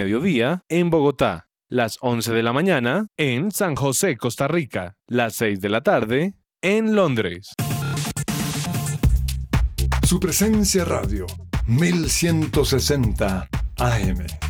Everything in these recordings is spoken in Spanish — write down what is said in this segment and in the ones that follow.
mediodía en Bogotá, las 11 de la mañana en San José, Costa Rica, las 6 de la tarde en Londres. Su presencia radio, 1160 AM.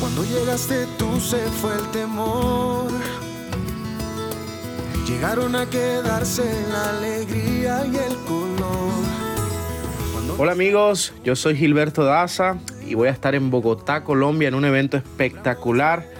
Cuando llegaste tú se fue el temor. Llegaron a quedarse la alegría y el color. Hola amigos, yo soy Gilberto Daza y voy a estar en Bogotá, Colombia en un evento espectacular.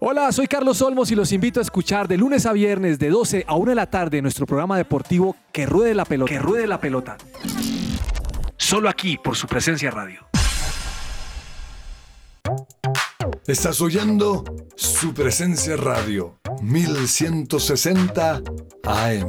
Hola, soy Carlos Olmos y los invito a escuchar de lunes a viernes de 12 a 1 de la tarde nuestro programa deportivo Que Ruede la Pelota. Que Ruede la Pelota. Solo aquí por su presencia radio. Estás oyendo su presencia radio, 1160 AM.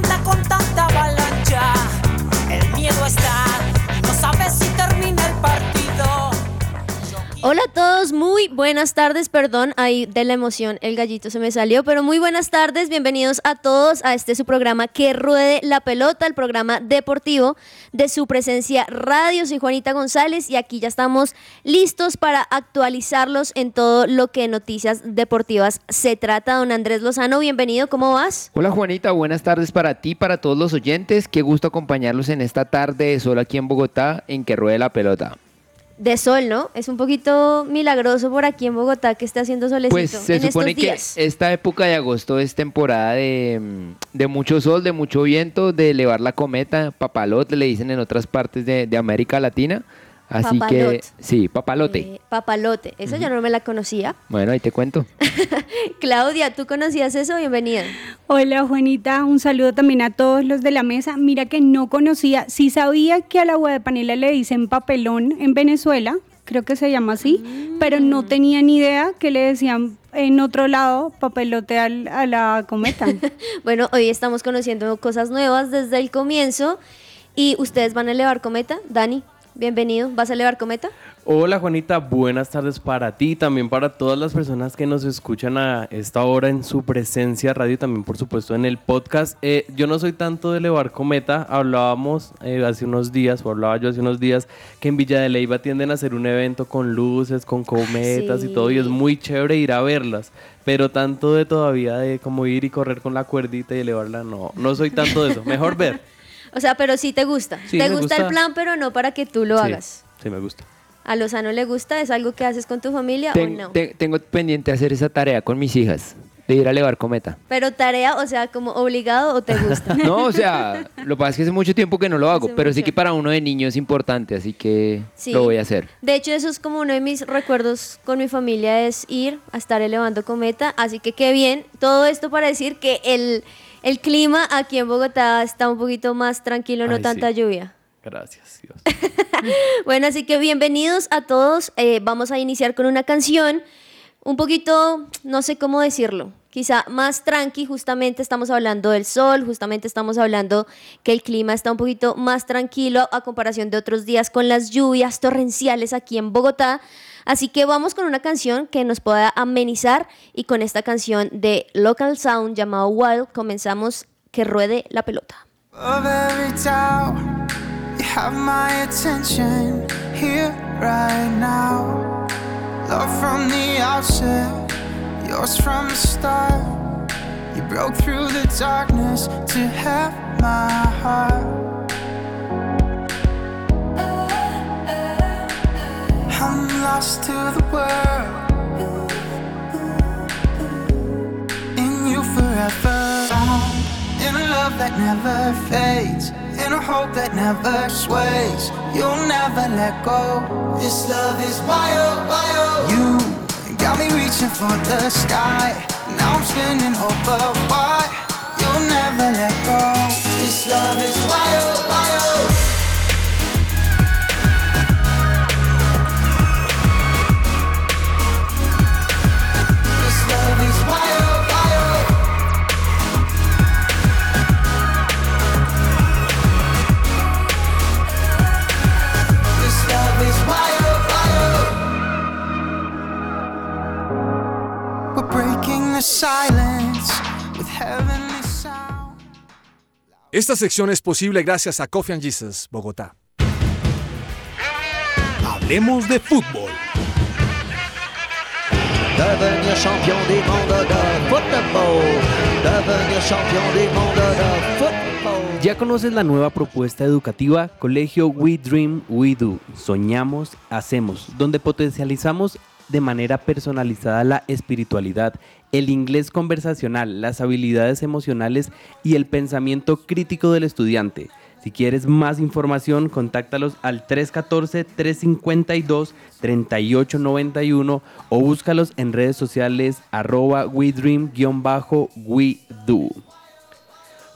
Hola a todos, muy buenas tardes, perdón, ahí de la emoción el gallito se me salió, pero muy buenas tardes, bienvenidos a todos a este su programa Que Ruede la Pelota, el programa deportivo de su presencia radio. Soy Juanita González y aquí ya estamos listos para actualizarlos en todo lo que noticias deportivas se trata. Don Andrés Lozano, bienvenido, ¿cómo vas? Hola Juanita, buenas tardes para ti, para todos los oyentes. Qué gusto acompañarlos en esta tarde de sol aquí en Bogotá en que ruede la pelota. De sol, ¿no? Es un poquito milagroso por aquí en Bogotá que esté haciendo solecito Pues se en supone estos que días. esta época de agosto es temporada de, mm, de mucho sol, de mucho viento, de elevar la cometa, papalote le dicen en otras partes de, de América Latina. Así Papalote. que sí, papalote. Eh, papalote, eso yo no me la conocía. Bueno, ahí te cuento. Claudia, ¿tú conocías eso? Bienvenida. Hola Juanita, un saludo también a todos los de la mesa. Mira que no conocía, sí sabía que a la agua de panela le dicen papelón en Venezuela, creo que se llama así, pero no tenía ni idea que le decían en otro lado papelote al- a la cometa. Bueno, hoy estamos conociendo cosas nuevas desde el comienzo y ustedes van a elevar cometa. Dani, bienvenido. ¿Vas a elevar cometa? Hola Juanita, buenas tardes para ti y también para todas las personas que nos escuchan a esta hora en su presencia radio y también por supuesto en el podcast. Eh, yo no soy tanto de elevar cometa, hablábamos eh, hace unos días, o hablaba yo hace unos días, que en Villa de Leyva tienden a hacer un evento con luces, con cometas y todo y es muy chévere ir a verlas. Pero tanto de todavía de como ir y correr con la cuerdita y elevarla, no, no soy tanto de eso. Mejor ver. O sea, pero sí te gusta. Sí, te gusta, el plan, pero no para que tú lo Sí, hagas. Sí, me gusta. ¿A Lozano le gusta? ¿Es algo que haces con tu familia Ten- o no? te- tengo pendiente hacer esa tarea con mis hijas. de ir a elevar cometa. Pero tarea, o sea, como obligado o te gusta. No, o sea, lo que pasa es que hace mucho tiempo que no lo hago, Hace pero sí que para uno de niño es importante, así que Sí. lo voy a hacer. De hecho, eso es como uno de mis recuerdos con mi familia, es ir a estar elevando cometa. Así que qué bien. Todo esto para decir que el, el clima aquí en Bogotá está un poquito más tranquilo, no Ay, tanta sí. lluvia. Gracias, Dios. Bueno, así que bienvenidos a todos. Eh, vamos a iniciar con una canción un poquito, no sé cómo decirlo, quizá más tranqui, justamente estamos hablando del sol, justamente estamos hablando que el clima está un poquito más tranquilo a comparación de otros días con las lluvias torrenciales aquí en Bogotá. Así que vamos con una canción que nos pueda amenizar y con esta canción de Local Sound llamado Wild comenzamos que ruede la pelota. Yours from the. You broke through the darkness to have my heart. Lost to the world. In you forever. In a love that never fades. In a hope that never sways. You'll never let go. This love is wild, wild. You got me reaching for the sky. Now I'm spinning over why. You'll never let go. This love is wild. Esta sección es posible gracias a Coffee and Jesus, Bogotá. Hablemos de fútbol. Devenir champion de. Devenir champion de. ¿Ya conoces la nueva propuesta educativa Colegio We Dream, We Do? Soñamos, hacemos, donde potencializamos de manera personalizada la espiritualidad, el inglés conversacional, las habilidades emocionales y el pensamiento crítico del estudiante. Si quieres más información, contáctalos al 314-352-3891 o búscalos en redes sociales arroba we dream-we do.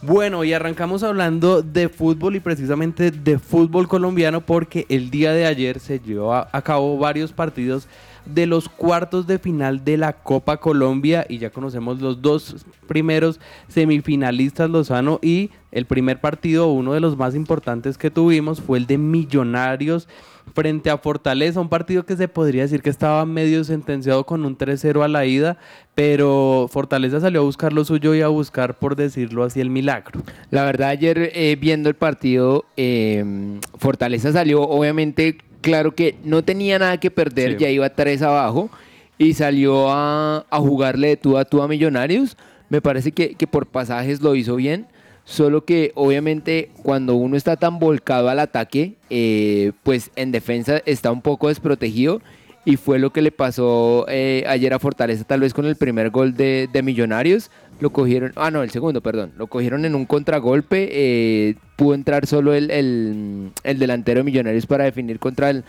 Bueno, y arrancamos hablando de fútbol y precisamente de fútbol colombiano porque el día de ayer se llevó a cabo varios partidos de los cuartos de final de la Copa Colombia y ya conocemos los dos primeros semifinalistas Lozano y el primer partido, uno de los más importantes que tuvimos fue el de Millonarios frente a Fortaleza, un partido que se podría decir que estaba medio sentenciado con un 3-0 a la ida, pero Fortaleza salió a buscar lo suyo y a buscar, por decirlo así, el milagro. La verdad, ayer eh, viendo el partido, eh, Fortaleza salió, obviamente, claro que no tenía nada que perder, Sí. ya iba 3 abajo y salió a, a jugarle de tú a tú a Millonarios. Me parece que, que por pasajes lo hizo bien. Solo que obviamente cuando uno está tan volcado al ataque, eh, pues en defensa está un poco desprotegido y fue lo que le pasó eh, ayer a Fortaleza tal vez con el primer gol de, de Millonarios. Lo cogieron, ah no, el segundo, perdón. Lo cogieron en un contragolpe. eh, pudo entrar solo el, el- el delantero de Millonarios para definir contra el,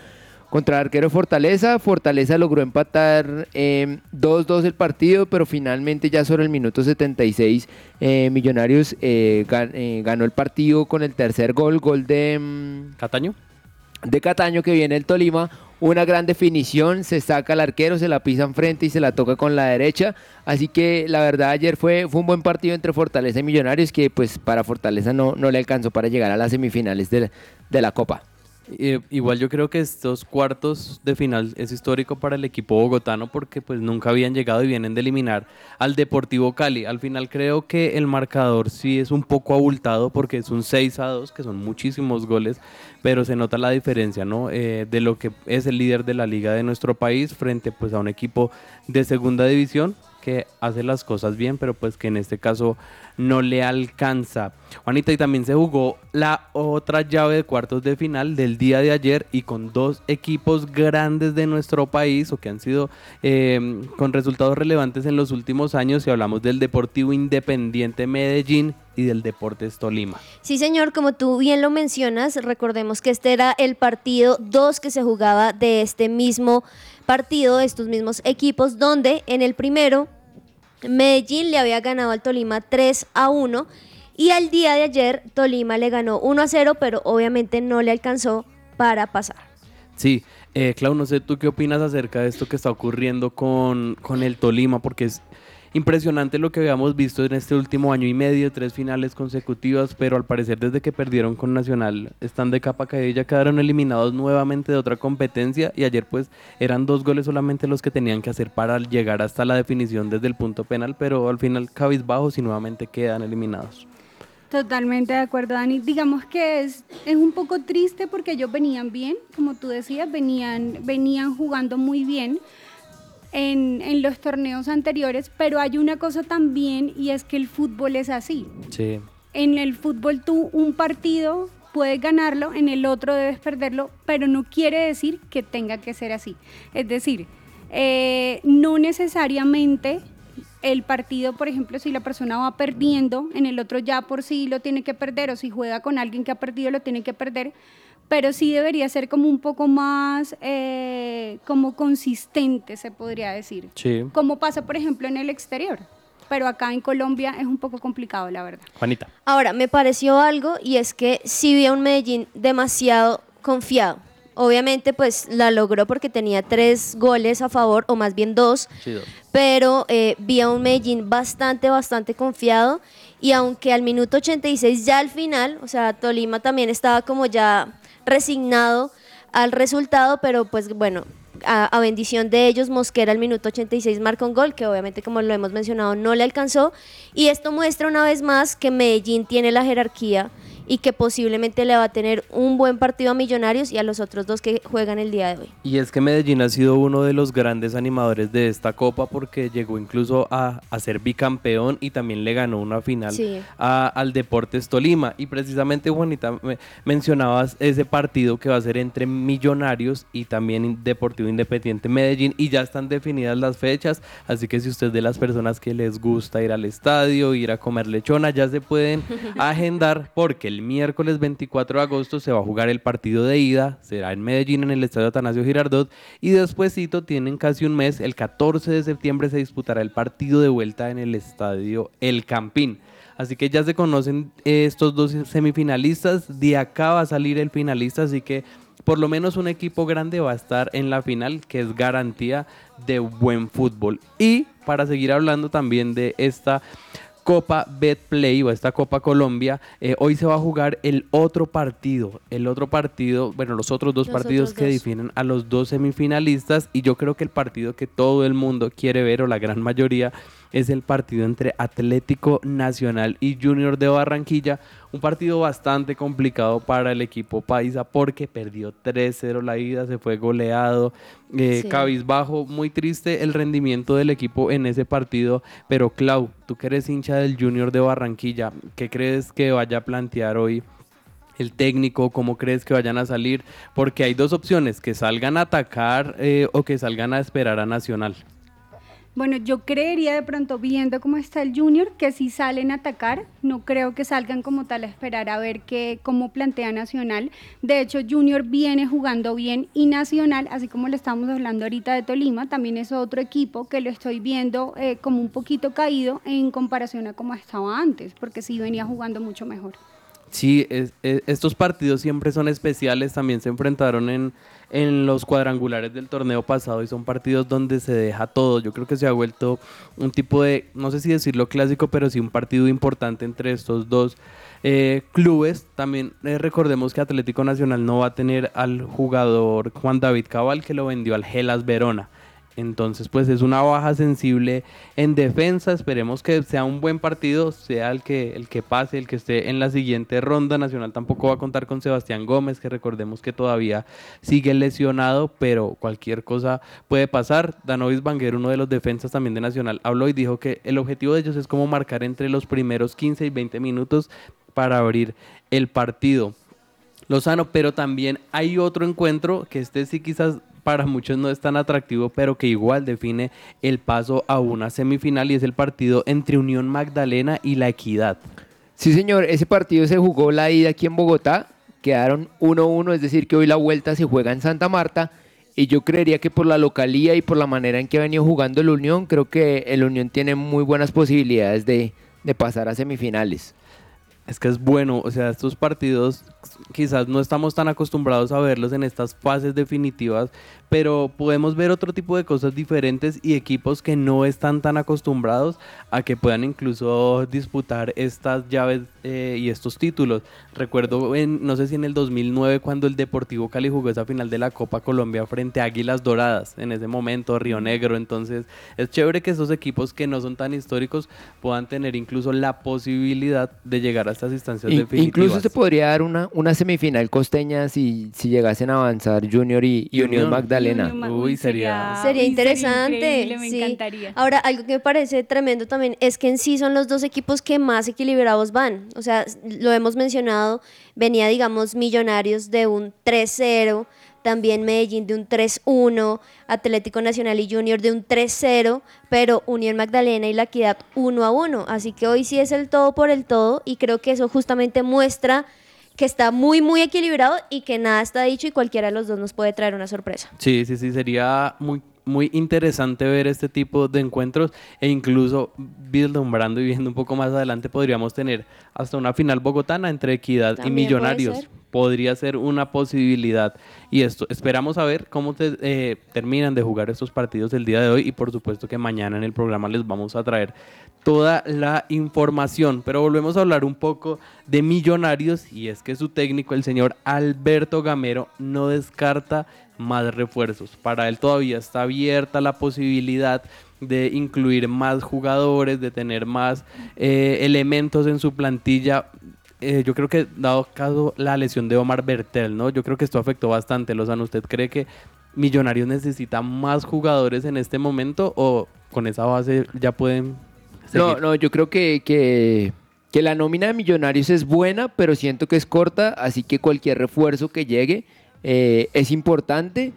contra el arquero Fortaleza. Fortaleza logró empatar eh, 2-2 el partido, pero finalmente ya sobre el minuto 76 eh, Millonarios eh, gan- eh, ganó el partido con el tercer gol, gol de... mm, ¿Cataño? De Cataño que viene el Tolima. Una gran definición, se saca al arquero, se la pisa enfrente y se la toca con la derecha. Así que la verdad ayer fue, fue un buen partido entre Fortaleza y Millonarios que pues para Fortaleza no, no le alcanzó para llegar a las semifinales de de la Copa. Eh, igual yo creo que estos cuartos de final es histórico para el equipo bogotano porque pues nunca habían llegado y vienen de eliminar al Deportivo Cali. Al final creo que el marcador sí es un poco abultado porque es un 6 a 2, que son muchísimos goles, pero se nota la diferencia, ¿no? Eh, de lo que es el líder de la liga de nuestro país frente pues a un equipo de segunda división que hace las cosas bien, pero pues que en este caso no le alcanza. Juanita, y también se jugó la otra llave de cuartos de final del día de ayer y con dos equipos grandes de nuestro país o que han sido eh, con resultados relevantes en los últimos años y hablamos del Deportivo Independiente Medellín y del Deportes Tolima. Sí, señor, como tú bien lo mencionas, recordemos que este era el partido 2 que se jugaba de este mismo partido, de estos mismos equipos, donde en el primero Medellín le había ganado al Tolima 3 a 1 y al día de ayer Tolima le ganó 1 a 0, pero obviamente no le alcanzó para pasar. Sí, eh, Clau, no sé tú qué opinas acerca de esto que está ocurriendo con, con el Tolima, porque es impresionante lo que habíamos visto en este último año y medio, tres finales consecutivas, pero al parecer desde que perdieron con Nacional están de capa caída, ya quedaron eliminados nuevamente de otra competencia y ayer pues eran dos goles solamente los que tenían que hacer para llegar hasta la definición desde el punto penal, pero al final cabizbajos y nuevamente quedan eliminados. Totalmente de acuerdo, Dani. Digamos que es, es un poco triste porque ellos venían bien, como tú decías, venían, venían jugando muy bien en, en, los torneos anteriores, pero hay una cosa también y es que el fútbol es así. Sí. En el fútbol tú un partido puedes ganarlo, en el otro debes perderlo, pero no quiere decir que tenga que ser así. Es decir, eh, no necesariamente el partido, por ejemplo, si la persona va perdiendo, en el otro ya por sí lo tiene que perder, o si juega con alguien que ha perdido lo tiene que perder, pero sí debería ser como un poco más eh, como consistente, se podría decir. Sí. Como pasa, por ejemplo, en el exterior. Pero acá en Colombia es un poco complicado, la verdad. Juanita. Ahora, me pareció algo y es que sí vi a un Medellín demasiado confiado. Obviamente, pues la logró porque tenía tres goles a favor, o más bien dos. Sí, dos. Pero eh, vi a un Medellín bastante, bastante confiado. Y aunque al minuto 86 ya al final, o sea, Tolima también estaba como ya resignado al resultado, pero pues bueno, a, bendición de ellos, Mosquera al minuto 86 marca un gol, que obviamente como lo hemos mencionado no le alcanzó, y esto muestra una vez más que Medellín tiene la jerarquía y que posiblemente le va a tener un buen partido a Millonarios y a los otros dos que juegan el día de hoy. Y es que Medellín ha sido uno de los grandes animadores de esta copa porque llegó incluso a, a ser bicampeón y también le ganó una final Sí. a- al Deportes Tolima. Y precisamente, Juanita, me- mencionabas ese partido que va a ser entre Millonarios y también Deportivo Independiente Medellín y ya están definidas las fechas. Así que si usted es de las personas que les gusta ir al estadio, ir a comer lechona, ya se pueden agendar porque el miércoles 24 de agosto se va a jugar el partido de ida, será en Medellín en el Estadio Atanasio Girardot y despuesito tienen casi un mes, el 14 de septiembre se disputará el partido de vuelta en el Estadio El Campín. Así que ya se conocen eh, estos dos semifinalistas, de acá va a salir el finalista, así que por lo menos un equipo grande va a estar en la final, que es garantía de buen fútbol. Y para seguir hablando también de esta Copa Betplay o esta Copa Colombia, eh, hoy se va a jugar el otro partido, el otro partido, bueno, los otros dos Los partidos otros que dos. definen a los dos semifinalistas y yo creo que el partido que todo el mundo quiere ver o la gran mayoría es el partido entre Atlético Nacional y Junior de Barranquilla, un partido bastante complicado para el equipo paisa porque perdió 3-0 la ida, se fue goleado, eh, Sí. cabizbajo, muy triste el rendimiento del equipo en ese partido, pero Clau, tú que eres hincha del Junior de Barranquilla, ¿qué crees que vaya a plantear hoy? el técnico, cómo crees que vayan a salir, porque hay dos opciones, que salgan a atacar eh, o que salgan a esperar a Nacional. Bueno, yo creería de pronto, viendo cómo está el Junior, que si salen a atacar, no creo que salgan como tal a esperar a ver qué, cómo plantea Nacional. De hecho, Junior viene jugando bien y Nacional, así como le estamos hablando ahorita de Tolima, también es otro equipo que lo estoy viendo eh, como un poquito caído en comparación a cómo estaba antes, porque sí venía jugando mucho mejor. Sí, es- estos partidos siempre son especiales, también se enfrentaron en, en los cuadrangulares del torneo pasado y son partidos donde se deja todo. Yo creo que se ha vuelto un tipo de, no sé si decirlo clásico, pero sí un partido importante entre estos dos eh, clubes. También eh, recordemos que Atlético Nacional no va a tener al jugador Juan David Cabal que lo vendió al Gelas Verona. Entonces, pues es una baja sensible en defensa. Esperemos que sea un buen partido, sea el que, el que pase, el que esté en la siguiente ronda. Nacional tampoco va a contar con Sebastián Gómez, que recordemos que todavía sigue lesionado, pero cualquier cosa puede pasar. Danovis Banguer, uno de los defensas también de Nacional, habló y dijo que el objetivo de ellos es como marcar entre los primeros 15 y 20 minutos para abrir el partido. Lozano, pero también hay otro encuentro que este sí quizás para muchos no es tan atractivo, pero que igual define el paso a una semifinal y es el partido entre Unión Magdalena y La Equidad. Sí, señor, ese partido se jugó la ida aquí en Bogotá, quedaron 1-1, es decir, que hoy la vuelta se juega en Santa Marta. Y yo creería que por la localía y por la manera en que ha venido jugando el Unión, creo que el Unión tiene muy buenas posibilidades de, de pasar a semifinales. Es que es bueno, o sea, estos partidos quizás no estamos tan acostumbrados a verlos en estas fases definitivas, pero podemos ver otro tipo de cosas diferentes y equipos que no están tan acostumbrados a que puedan incluso disputar estas llaves eh, y estos títulos. Recuerdo, en, no sé si en el 2009 cuando el Deportivo Cali jugó esa final de la Copa Colombia frente a Águilas Doradas, en ese momento Río Negro, entonces es chévere que esos equipos que no son tan históricos puedan tener incluso la posibilidad de llegar a estas instancias definitivas. Incluso se podría dar una, una semifinal costeña si, si llegasen a avanzar Junior y, Unión Magdalena Uy, sería... Sería interesante. increíble, me sí. encantaría. Ahora, algo que me parece tremendo también es que en sí son los dos equipos que más equilibrados van. O sea, lo hemos mencionado, venía, digamos, Millonarios de un 3-0, también Medellín de un 3-1, Atlético Nacional y Junior de un 3-0, pero Unión Magdalena y La Equidad 1-1. Así que hoy sí es el todo por el todo y creo que eso justamente muestra que está muy, muy equilibrado y que nada está dicho y cualquiera de los dos nos puede traer una sorpresa. Sí, sí, sí, sería muy, muy interesante ver este tipo de encuentros e incluso vislumbrando y viendo un poco más adelante podríamos tener hasta una final bogotana entre Equidad y Millonarios. puede ser. Podría ser una posibilidad. Y esto, esperamos a ver cómo te- eh, terminan de jugar estos partidos el día de hoy y por supuesto que mañana en el programa les vamos a traer toda la información. Pero volvemos a hablar un poco de Millonarios y es que su técnico, el señor Alberto Gamero, no descarta más refuerzos. Para él todavía está abierta la posibilidad de incluir más jugadores, de tener más eh, elementos en su plantilla. Eh, yo creo que dado caso la lesión de Omar Bertel, ¿no? Yo creo que esto afectó bastante. Lozano, ¿usted cree que Millonarios necesita más jugadores en este momento o con esa base ya pueden No, no, yo creo que, que, que la nómina de Millonarios es buena, pero siento que es corta, así que cualquier refuerzo que llegue eh, es importante,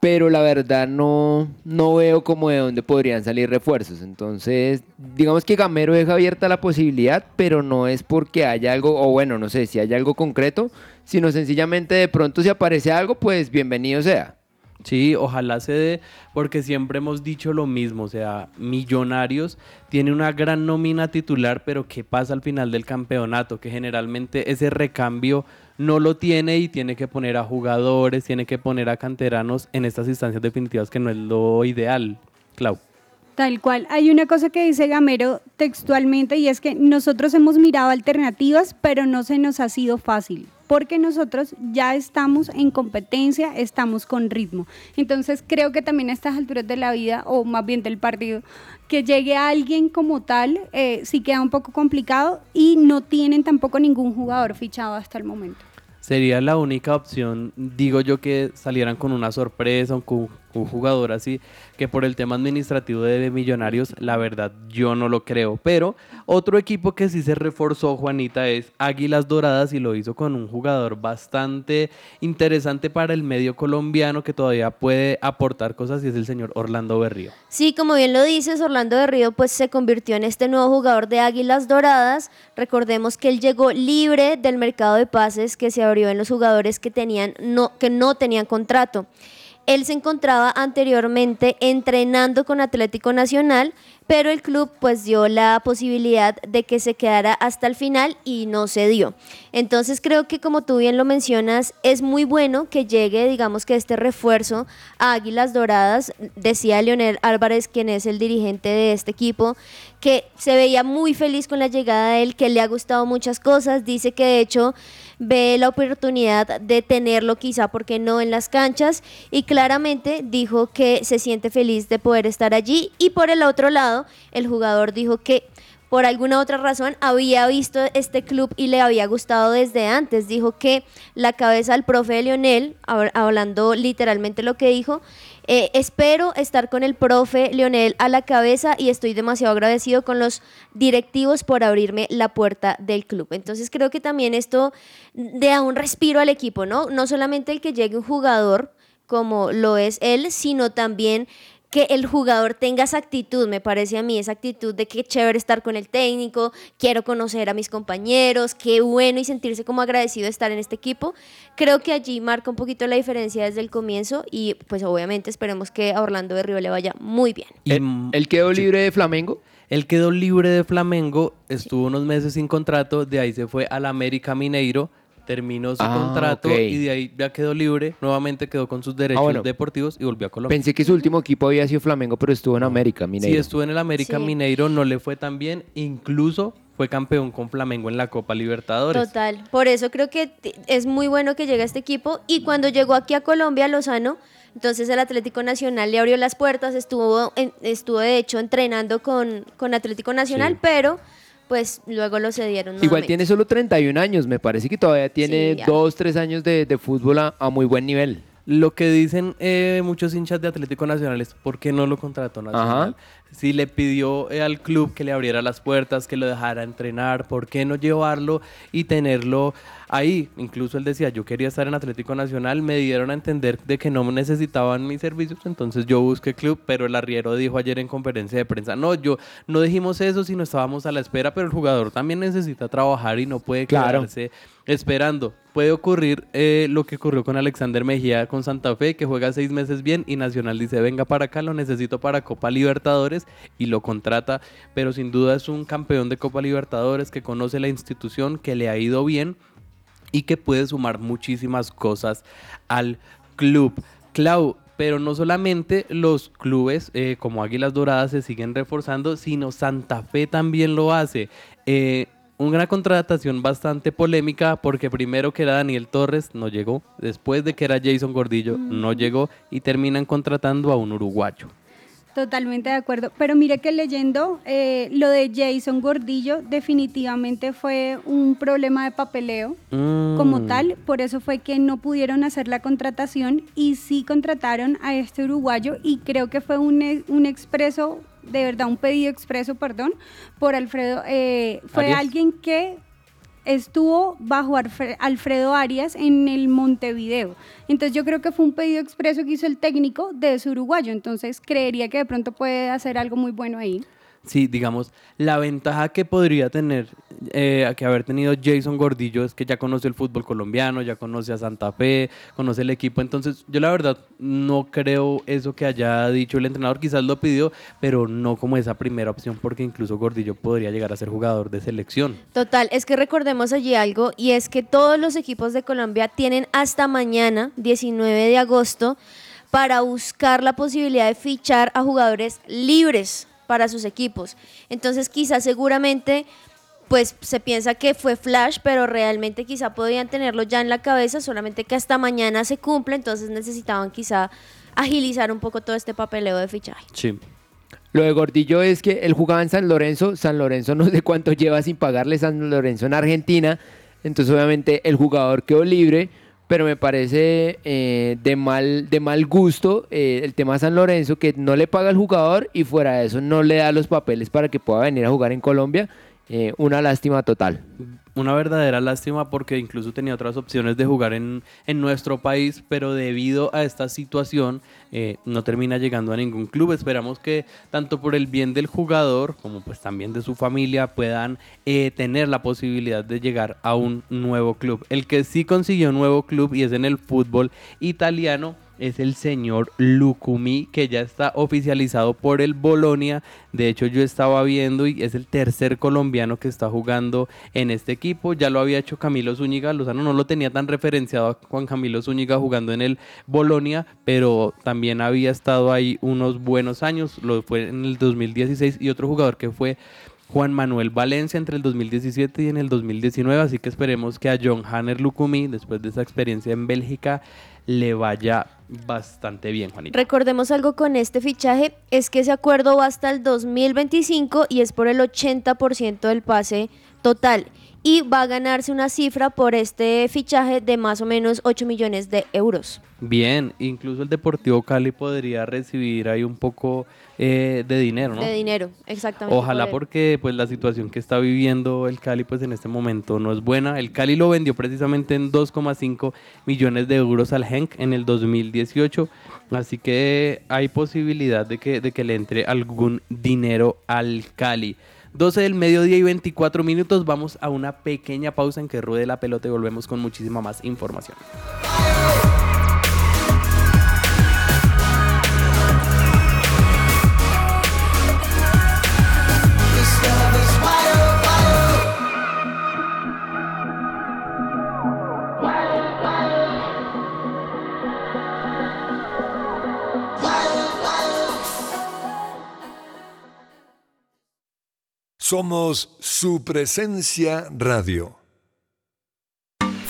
pero la verdad no, no veo como de dónde podrían salir refuerzos. Entonces, digamos que Gamero deja abierta la posibilidad, pero no es porque haya algo, o bueno, no sé si hay algo concreto, sino sencillamente de pronto si aparece algo, pues bienvenido sea. Sí, ojalá se dé, porque siempre hemos dicho lo mismo, o sea, Millonarios tiene una gran nómina titular, pero ¿qué pasa al final del campeonato? Que generalmente ese recambio no lo tiene y tiene que poner a jugadores, tiene que poner a canteranos en estas instancias definitivas que no es lo ideal, Clau. Tal cual. Hay una cosa que dice Gamero textualmente y es que nosotros hemos mirado alternativas, pero no se nos ha sido fácil, porque nosotros ya estamos en competencia, estamos con ritmo. Entonces creo que también a estas alturas de la vida, o más bien del partido, que llegue alguien como tal, eh, sí queda un poco complicado y no tienen tampoco ningún jugador fichado hasta el momento. Sería la única opción, digo yo, que salieran con una sorpresa, con un jugador así, que por el tema administrativo de Millonarios, la verdad, yo no lo creo. Pero otro equipo que sí se reforzó, Juanita, es Águilas Doradas y lo hizo con un jugador bastante interesante para el medio colombiano que todavía puede aportar cosas y es el señor Orlando Berrío. Sí, como bien lo dices, Orlando de Río pues se convirtió en este nuevo jugador de Águilas Doradas. Recordemos que él llegó libre del mercado de pases que se abrió en los jugadores que tenían no que no tenían contrato. Él se encontraba anteriormente entrenando con Atlético Nacional, pero el club pues dio la posibilidad de que se quedara hasta el final y no se dio. Entonces creo que como tú bien lo mencionas, es muy bueno que llegue, digamos que este refuerzo a Águilas Doradas, decía Leonel Álvarez, quien es el dirigente de este equipo, que se veía muy feliz con la llegada de él, que le ha gustado muchas cosas, dice que de hecho ve la oportunidad de tenerlo quizá, porque no en las canchas, y claramente dijo que se siente feliz de poder estar allí, y por el otro lado, el jugador dijo que por alguna otra razón había visto este club y le había gustado desde antes. Dijo que la cabeza del profe Leonel, hablando literalmente lo que dijo, eh, espero estar con el profe Leonel a la cabeza y estoy demasiado agradecido con los directivos por abrirme la puerta del club. Entonces creo que también esto da un respiro al equipo, ¿no? No solamente el que llegue un jugador como lo es él, sino también que el jugador tenga esa actitud, me parece a mí, esa actitud de que chévere estar con el técnico, quiero conocer a mis compañeros, qué bueno y sentirse como agradecido de estar en este equipo. Creo que allí marca un poquito la diferencia desde el comienzo y pues obviamente esperemos que a Orlando de Río le vaya muy bien. ¿Él, quedó libre de Flamengo? Él quedó libre de Flamengo, estuvo unos meses sin contrato, de ahí se fue al América Mineiro terminó su Ah, contrato y de ahí ya quedó libre, nuevamente quedó con sus derechos Ah, bueno. deportivos y volvió a Colombia. Pensé que su último equipo había sido Flamengo, pero estuvo en América, Mineiro. Sí, estuvo en el América Sí. Mineiro, no le fue tan bien, incluso fue campeón con Flamengo en la Copa Libertadores. Total, por eso creo que es muy bueno que llegue a este equipo y cuando llegó aquí a Colombia, Lozano, entonces el Atlético Nacional le abrió las puertas, estuvo, en- estuvo de hecho entrenando con, con Atlético Nacional, Sí. pero pues luego lo cedieron. Igual nuevamente. tiene solo 31 años, me parece que todavía tiene Sí, ya. dos, tres años de, de fútbol a, a muy buen nivel. Lo que dicen eh, muchos hinchas de Atlético Nacional es ¿por qué no lo contrató Nacional? Si le pidió eh, al club que le abriera las puertas, que lo dejara entrenar, ¿por qué no llevarlo y tenerlo ahí? Incluso él decía, yo quería estar en Atlético Nacional, me dieron a entender de que no me necesitaban mis servicios, entonces yo busqué club, pero el arriero dijo ayer en conferencia de prensa, no, yo no dijimos eso, sino estábamos a la espera, pero el jugador también necesita trabajar y no puede Claro. quedarse esperando. Puede ocurrir eh, lo que ocurrió con Alexander Mejía con Santa Fe, que juega seis meses bien y Nacional dice, venga para acá, lo necesito para Copa Libertadores y lo contrata, pero sin duda es un campeón de Copa Libertadores que conoce la institución, que le ha ido bien y que puede sumar muchísimas cosas al club. Clau, pero no solamente los clubes eh, como Águilas Doradas se siguen reforzando, sino Santa Fe también lo hace. Eh, una contratación bastante polémica porque primero que era Daniel Torres no llegó, después de que era Jason Gordillo no llegó y terminan contratando a un uruguayo. Totalmente de acuerdo. Pero mire que leyendo eh, lo de Jason Gordillo, definitivamente fue un problema de papeleo como Mm. tal. Por eso fue que no pudieron hacer la contratación y sí contrataron a este uruguayo y creo que fue un, un expreso, de verdad, un pedido expreso, perdón, por Alfredo. eh, fue Arias. alguien que estuvo bajo Alfre- Alfredo Arias en el Montevideo. Entonces yo creo que fue un pedido expreso que hizo el técnico de ese uruguayo. Entonces creería que de pronto puede hacer algo muy bueno ahí. Sí, digamos, la ventaja que podría tener, eh, que haber tenido Jason Gordillo es que ya conoce el fútbol colombiano, ya conoce a Santa Fe, conoce el equipo. Entonces, yo la verdad no creo eso que haya dicho el entrenador. Quizás lo pidió, pero no como esa primera opción, porque incluso Gordillo podría llegar a ser jugador de selección. Total, es que recordemos allí algo y es que todos los equipos de Colombia tienen hasta mañana, 19 de agosto, para buscar la posibilidad de fichar a jugadores libres para sus equipos. Entonces quizás seguramente pues se piensa que fue flash, pero realmente quizá podían tenerlo ya en la cabeza, solamente que hasta mañana se cumple, entonces necesitaban quizá agilizar un poco todo este papeleo de fichaje. Sí. Lo de Gordillo es que él jugaba en San Lorenzo. San Lorenzo no sé cuánto lleva sin pagarle San Lorenzo en Argentina. Entonces, obviamente, el jugador quedó libre. Pero me parece eh, de, mal, de mal gusto eh, el tema San Lorenzo, que no le paga al jugador y fuera de eso no le da los papeles para que pueda venir a jugar en Colombia. Eh, una lástima total. Una verdadera lástima porque incluso tenía otras opciones de jugar en, en nuestro país, pero debido a esta situación eh, no termina llegando a ningún club. Esperamos que tanto por el bien del jugador como pues también de su familia puedan eh, tener la posibilidad de llegar a un nuevo club. El que sí consiguió un nuevo club y es en el fútbol italiano es el señor Lukumi, que ya está oficializado por el Bolonia. De hecho, yo estaba viendo y es el tercer colombiano que está jugando en este equipo. Ya lo había hecho Camilo Zúñiga. Lozano no lo tenía tan referenciado a Juan Camilo Zúñiga jugando en el Bolonia, pero también había estado ahí unos buenos años. Lo fue en el 2016 y otro jugador que fue Juan Manuel Valencia entre el 2017 y en el 2019, así que esperemos que a John Hanner Lukumi, después de esa experiencia en Bélgica, le vaya bastante bien, Juanita. Recordemos algo con este fichaje, es que ese acuerdo va hasta el 2025 y es por el 80% del pase total y va a ganarse una cifra por este fichaje de más o menos 8 millones de euros. Bien, incluso el Deportivo Cali podría recibir ahí un poco eh, de dinero, ¿no? De dinero, exactamente. Ojalá porque pues la situación que está viviendo el Cali pues en este momento no es buena. El Cali lo vendió precisamente en 2,5 millones de euros al Henk en el 2018, así que hay posibilidad de que, de que le entre algún dinero al Cali. 12 del mediodía y 24 minutos. Vamos a una pequeña pausa en que ruede la pelota y volvemos con muchísima más información. Somos su presencia radio.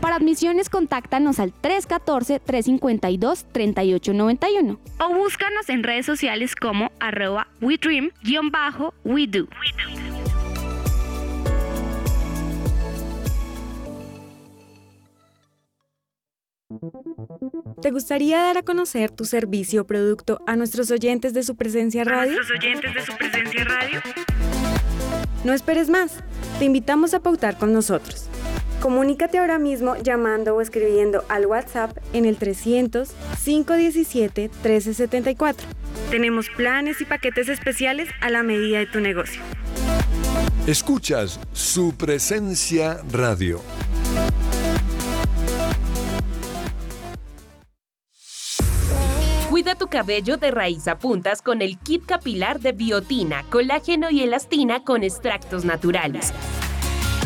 Para admisiones, contáctanos al 314-352-3891 o búscanos en redes sociales como arroba WeDream-WeDo. ¿Te gustaría dar a conocer tu servicio o producto a nuestros oyentes de su presencia radio? nuestros oyentes de su presencia radio? No esperes más. Te invitamos a pautar con nosotros. Comunícate ahora mismo llamando o escribiendo al WhatsApp en el 300 517 1374. Tenemos planes y paquetes especiales a la medida de tu negocio. Escuchas su presencia radio. Cuida tu cabello de raíz a puntas con el kit capilar de biotina, colágeno y elastina con extractos naturales.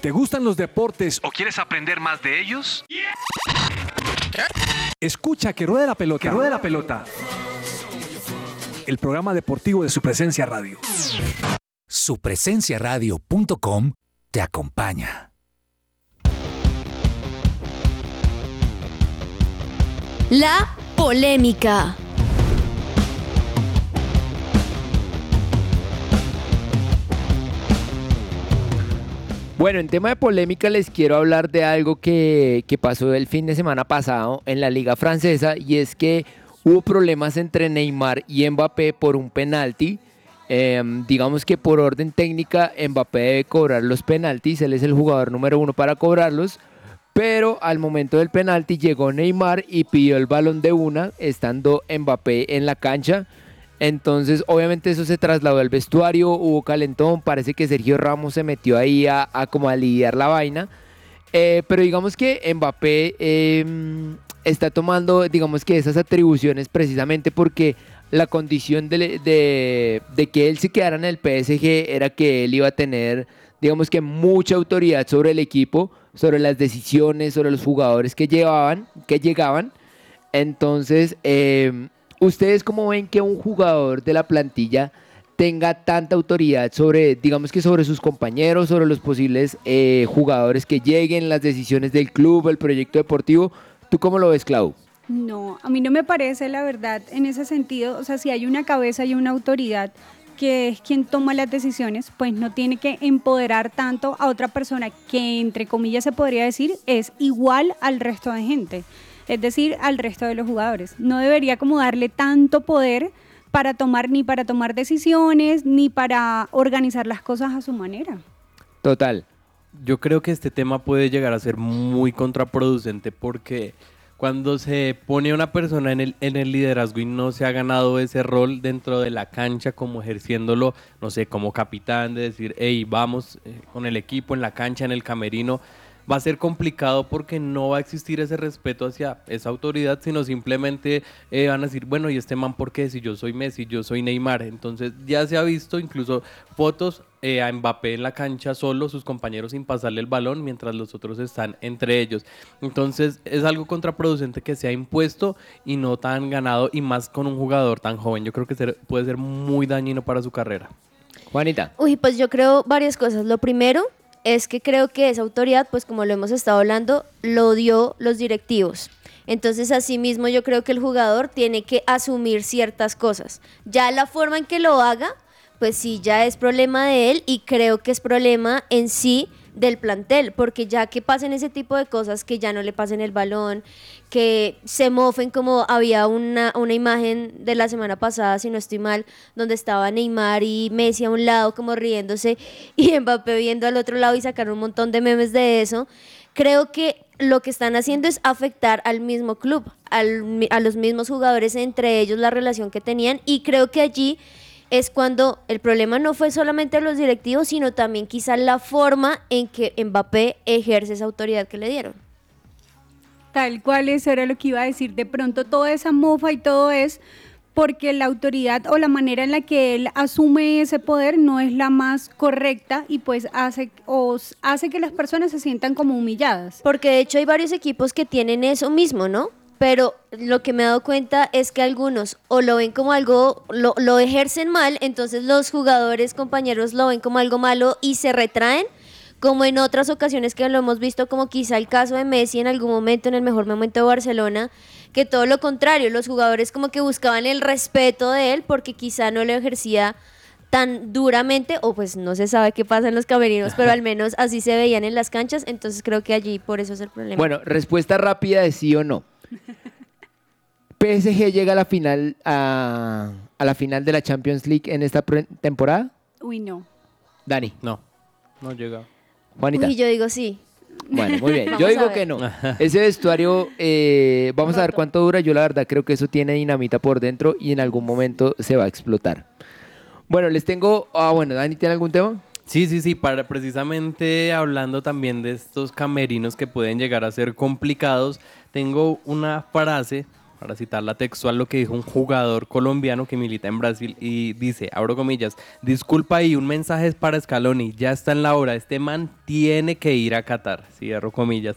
¿Te gustan los deportes o quieres aprender más de ellos? Escucha que ruede la pelota. Que ruede la pelota. El programa deportivo de su presencia radio. Supresenciaradio.com te acompaña. La polémica. Bueno, en tema de polémica les quiero hablar de algo que, pasó el fin de semana pasado en la liga francesa y es que hubo problemas entre Neymar y Mbappé por un penalti. Em, digamos que por orden técnica Mbappé debe cobrar los penaltis, él es el jugador número uno para cobrarlos, Pero al momento del penalti llegó Neymar y pidió el balón de una, estando Mbappé en la cancha. Entonces, obviamente eso se trasladó al vestuario, hubo calentón, parece que Sergio Ramos se metió ahí a, como a lidiar la vaina. Eh, pero digamos que Mbappé eh, está tomando, digamos que esas atribuciones precisamente porque la condición de, de, de que él se quedara en el PSG era que él iba a tener, digamos que mucha autoridad sobre el equipo, sobre las decisiones, sobre los jugadores que llevaban, que llegaban. Entonces, eh, ¿ustedes cómo ven que un jugador de la plantilla tenga tanta autoridad sobre, digamos que sobre sus compañeros, sobre los posibles eh, jugadores que lleguen, las decisiones del club, el proyecto deportivo? ¿Tú cómo lo ves, Clau? No, a mí no me parece la verdad en ese sentido. O sea, si hay una cabeza y una autoridad que es quien toma las decisiones, pues no tiene que empoderar tanto a otra persona que, entre comillas, se podría decir, es igual al resto de gente. Es decir, al resto de los jugadores. No debería como darle tanto poder para tomar ni para tomar decisiones ni para organizar las cosas a su manera. Total. Yo creo que este tema puede llegar a ser muy contraproducente porque cuando se pone una persona en el, en el liderazgo y no se ha ganado ese rol dentro de la cancha como ejerciéndolo, no sé, como capitán, de decir, hey, vamos eh, con el equipo en la cancha, en el camerino, va a ser complicado porque no va a existir ese respeto hacia esa autoridad, sino simplemente eh, van a decir, bueno, ¿y este man por qué? Si yo soy Messi, yo soy Neymar. Entonces ya se ha visto incluso fotos eh, a Mbappé en la cancha solo, sus compañeros sin pasarle el balón, mientras los otros están entre ellos. Entonces es algo contraproducente que se ha impuesto y no tan ganado y más con un jugador tan joven. Yo creo que ser- puede ser muy dañino para su carrera. Juanita. Uy, pues yo creo varias cosas. Lo primero es que creo que esa autoridad, pues como lo hemos estado hablando, lo dio los directivos. Entonces, asimismo, yo creo que el jugador tiene que asumir ciertas cosas. Ya la forma en que lo haga, pues sí, ya es problema de él y creo que es problema en sí del plantel, porque ya que pasen ese tipo de cosas, que ya no le pasen el balón, que se mofen como había una, una imagen de la semana pasada, si no estoy mal, donde estaba Neymar y Messi a un lado como riéndose y Mbappé viendo al otro lado y sacaron un montón de memes de eso. Creo que lo que están haciendo es afectar al mismo club, al a los mismos jugadores, entre ellos la relación que tenían y creo que allí es cuando el problema no fue solamente los directivos, sino también quizá la forma en que Mbappé ejerce esa autoridad que le dieron. Tal cual eso era lo que iba a decir. De pronto toda esa mofa y todo es porque la autoridad o la manera en la que él asume ese poder no es la más correcta y pues hace, o hace que las personas se sientan como humilladas. Porque de hecho hay varios equipos que tienen eso mismo, ¿no? Pero lo que me he dado cuenta es que algunos o lo ven como algo, lo, lo ejercen mal, entonces los jugadores, compañeros lo ven como algo malo y se retraen, como en otras ocasiones que lo hemos visto, como quizá el caso de Messi en algún momento, en el mejor momento de Barcelona, que todo lo contrario, los jugadores como que buscaban el respeto de él porque quizá no lo ejercía tan duramente, o pues no se sabe qué pasa en los camerinos, pero al menos así se veían en las canchas, entonces creo que allí por eso es el problema. Bueno, respuesta rápida de sí o no. PSG llega a la final a, a la final de la Champions League en esta temporada. Uy, no. Dani. No, no llega. Juanita. Uy, yo digo sí. Bueno, muy bien. Yo digo que no. Ese vestuario, eh, vamos a ver cuánto dura. Yo la verdad creo que eso tiene dinamita por dentro y en algún momento se va a explotar. Bueno, les tengo... Ah, bueno, Dani, ¿tiene algún tema? Sí, sí, sí, para precisamente hablando también de estos camerinos que pueden llegar a ser complicados, tengo una frase, para citarla textual, lo que dijo un jugador colombiano que milita en Brasil y dice, abro comillas, disculpa y un mensaje es para Scaloni, ya está en la hora, este man tiene que ir a Qatar, cierro comillas.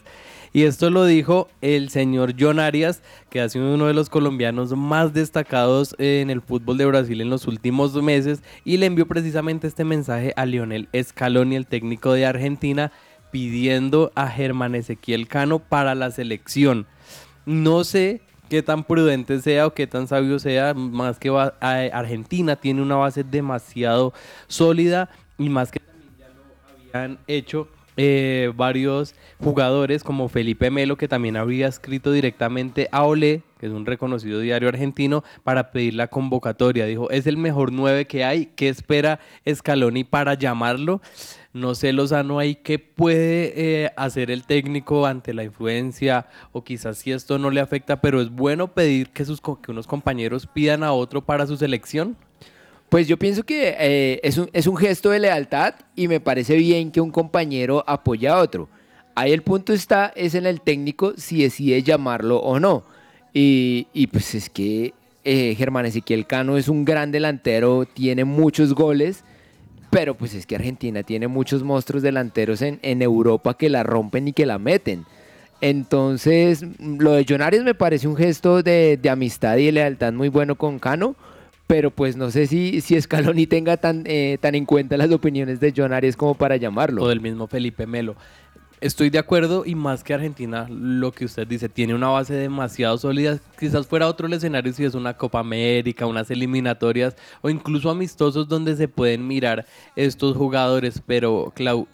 Y esto lo dijo el señor John Arias, que ha sido uno de los colombianos más destacados en el fútbol de Brasil en los últimos meses y le envió precisamente este mensaje a Lionel Scaloni, el técnico de Argentina, pidiendo a Germán Ezequiel Cano para la selección. No sé qué tan prudente sea o qué tan sabio sea, más que va- a- Argentina tiene una base demasiado sólida y más que también ya lo habían hecho eh, varios jugadores como Felipe Melo, que también había escrito directamente a Olé, que es un reconocido diario argentino, para pedir la convocatoria. Dijo, es el mejor 9 que hay, ¿qué espera Scaloni para llamarlo? No sé, Lozano, ahí qué puede eh, hacer el técnico ante la influencia o quizás si esto no le afecta, pero es bueno pedir que, sus, unos compañeros pidan a otro para su selección. Pues yo pienso que eh, es, un, es un gesto de lealtad y me parece bien que un compañero apoye a otro. Ahí el punto está, es en el técnico si decide llamarlo o no. Y, y pues es que eh, Germán Ezequiel Cano es un gran delantero, tiene muchos goles pero pues es que Argentina tiene muchos monstruos delanteros en, en Europa que la rompen y que la meten. Entonces, lo de John me parece un gesto de, de, amistad y de lealtad muy bueno con Cano, pero pues no sé si, si Scaloni tenga tan, eh, tan en cuenta las opiniones de John como para llamarlo. O del mismo Felipe Melo. Estoy de acuerdo y más que Argentina, lo que usted dice, tiene una base demasiado sólida. Quizás fuera otro escenario si es una Copa América, unas eliminatorias o incluso amistosos donde se pueden mirar estos jugadores. Pero, Clau,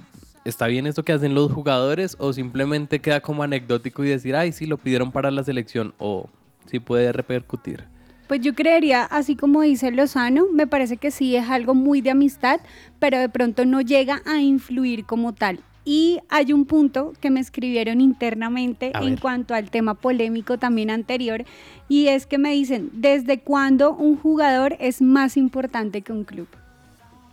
¿está bien esto que hacen los jugadores o simplemente queda como anecdótico y decir, ay, sí, lo pidieron para la selección o si puede repercutir? Pues yo creería, así como dice Lozano, me parece que sí es algo muy de amistad, pero de pronto no llega a influir como tal. Y hay un punto que me escribieron internamente en cuanto al tema polémico también anterior, y es que me dicen, ¿desde cuándo un jugador es más importante que un club?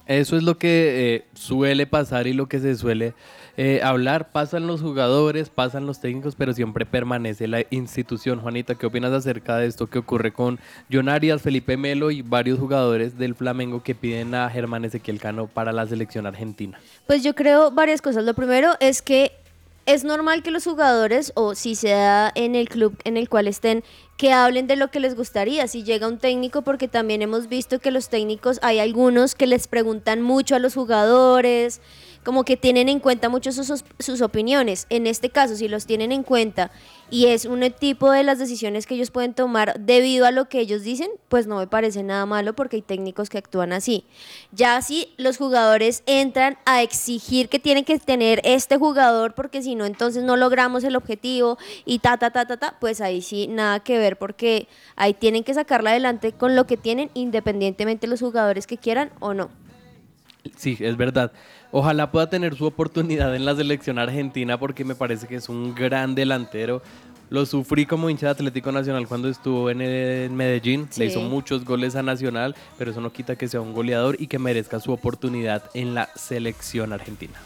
Eso es lo que eh, suele pasar y lo que se suele eh, hablar. Pasan los jugadores, pasan los técnicos, pero siempre permanece la institución. Juanita, ¿qué opinas acerca de esto que ocurre con John Felipe Melo y varios jugadores del Flamengo que piden a Germán Ezequiel Cano para la selección argentina? Pues yo creo varias cosas. Lo primero es que es normal que los jugadores, o si se da en el club en el cual estén, que hablen de lo que les gustaría. Si llega un técnico, porque también hemos visto que los técnicos, hay algunos que les preguntan mucho a los jugadores, como que tienen en cuenta mucho sus, sus, opiniones. En este caso, si los tienen en cuenta y es un tipo de las decisiones que ellos pueden tomar debido a lo que ellos dicen, pues no me parece nada malo porque hay técnicos que actúan así. Ya si los jugadores entran a exigir que tienen que tener este jugador porque si no, entonces no logramos el objetivo y ta, ta, ta, ta, ta, pues ahí sí nada que ver porque ahí tienen que sacarla adelante con lo que tienen independientemente los jugadores que quieran o no. Sí, es verdad. Ojalá pueda tener su oportunidad en la selección argentina porque me parece que es un gran delantero. Lo sufrí como hincha de Atlético Nacional cuando estuvo en, Medellín. Le hizo muchos goles a Nacional, pero eso no quita que sea un goleador y que merezca su oportunidad en la selección argentina.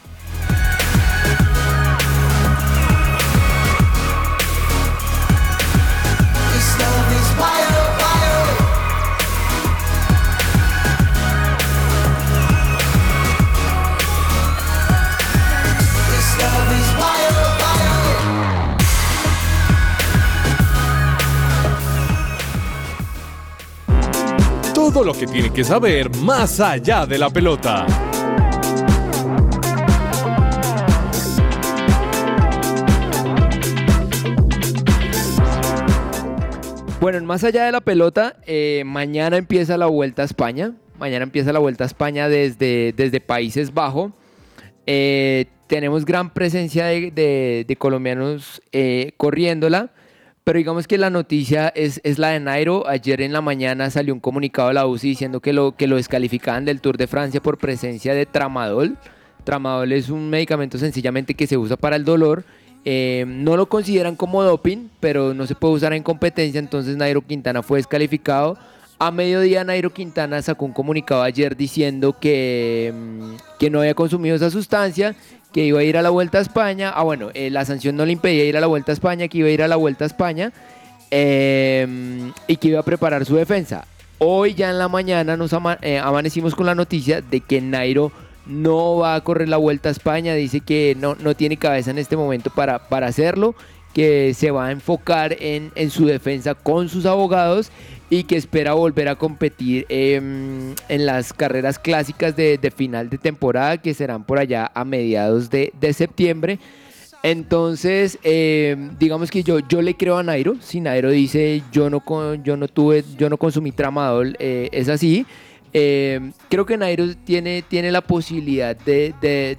Todo lo que tiene que saber más allá de la pelota. Bueno, más allá de la pelota, eh, mañana empieza la Vuelta a España. Mañana empieza la Vuelta a España desde, desde Países Bajos. Eh, tenemos gran presencia de, colombianos eh, corriéndola. Pero digamos que la noticia es, es, la de Nairo. Ayer en la mañana salió un comunicado de la UCI diciendo que lo, que lo descalificaban del Tour de Francia por presencia de tramadol. Tramadol es un medicamento sencillamente que se usa para el dolor. Eh, no lo consideran como doping, pero no se puede usar en competencia. Entonces Nairo Quintana fue descalificado. A mediodía Nairo Quintana sacó un comunicado ayer diciendo que, mm, que no había consumido esa sustancia que iba a ir a la Vuelta a España. Ah, bueno, eh, la sanción no le impedía ir a la Vuelta a España, que iba a ir a la Vuelta a España em, y que iba a preparar su defensa. Hoy ya en la mañana nos eh, amanecimos con la noticia de que Nairo no va a correr la Vuelta a España. Dice que no, no tiene cabeza en este momento para, para hacerlo, que se va a enfocar en, en su defensa con sus abogados y que espera volver a competir em, en las carreras clásicas de, final de temporada que serán por allá a mediados de, septiembre. Entonces, em, digamos que yo, yo le creo a Nairo. Si Nairo dice yo no, yo no tuve, yo no consumí tramadol, eh, es así. Em, creo que Nairo tiene, tiene la posibilidad de, de,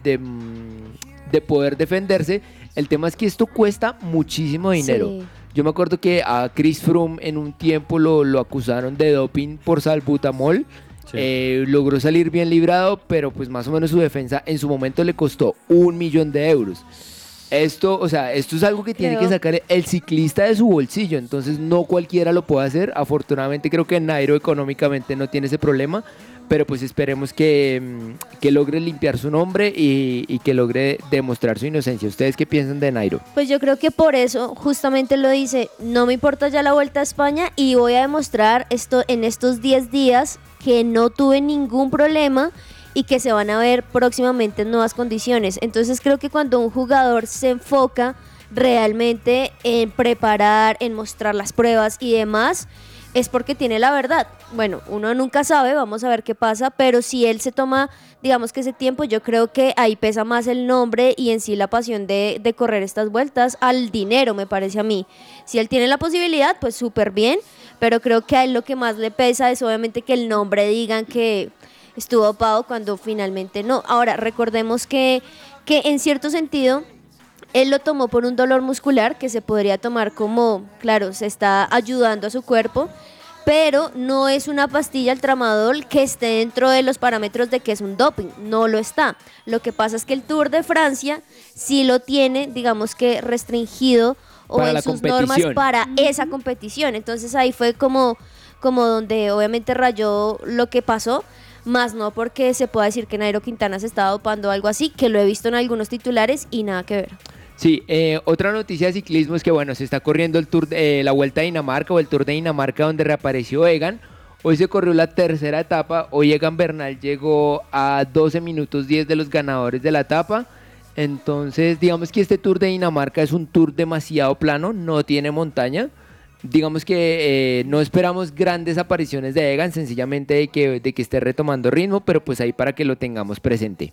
de poder defenderse. El tema es que esto cuesta muchísimo dinero. Sí. Yo me acuerdo que a Chris Froome en un tiempo lo, lo acusaron de doping por salbutamol. Eh, logró salir bien librado, pero pues más o menos su defensa en su momento le costó un millón de euros. Esto, o sea, esto es algo que tiene Creo- que sacar el ciclista de su bolsillo, entonces no cualquiera lo puede hacer. Afortunadamente creo que Nairo económicamente no tiene ese problema, pero pues esperemos que, mm, que logre limpiar su nombre y, que logre demostrar su inocencia. ¿Ustedes qué piensan de Nairo? Pues yo creo que por eso justamente lo dice, no me importa ya la vuelta a España y voy a demostrar esto en estos 10 días que no tuve ningún problema y que se van a ver próximamente en nuevas condiciones. Entonces creo que cuando un jugador se enfoca realmente en preparar, en mostrar las pruebas y demás, es porque tiene la verdad. Bueno, uno nunca sabe, vamos a ver qué pasa, pero si él se toma, digamos que ese tiempo, yo creo que ahí pesa más el nombre y en sí la pasión de, correr estas vueltas al dinero, me parece a mí. Si él tiene la posibilidad, pues súper bien, pero creo que a él lo que más le pesa es obviamente que el nombre digan que estuvo dopado cuando finalmente no. Ahora, recordemos que, que en cierto sentido él lo tomó por un dolor muscular que se podría tomar como, claro, se está ayudando a su cuerpo, pero no es una pastilla el tramadol que esté dentro de los parámetros de que es un doping, no lo está. Lo que pasa es que el Tour de Francia sí lo tiene, digamos que restringido o Para en sus normas para esa competición. Entonces ahí fue como, como donde obviamente rayó lo que pasó, más no porque se pueda decir que Nairo Quintana se está dopando o algo así, que lo he visto en algunos titulares y nada que ver. Sí, eh, otra noticia de ciclismo es que bueno, se está corriendo el Tour, eh, la Vuelta a Dinamarca o el Tour de Dinamarca donde reapareció Egan. Hoy se corrió la tercera etapa, hoy Egan Bernal llegó a 12 minutos 10 de los ganadores de la etapa. Entonces, digamos que este Tour de Dinamarca es un tour demasiado plano, no tiene montaña. Digamos que eh, no esperamos grandes apariciones de Egan, sencillamente de que, de que esté retomando ritmo, pero pues ahí para que lo tengamos presente.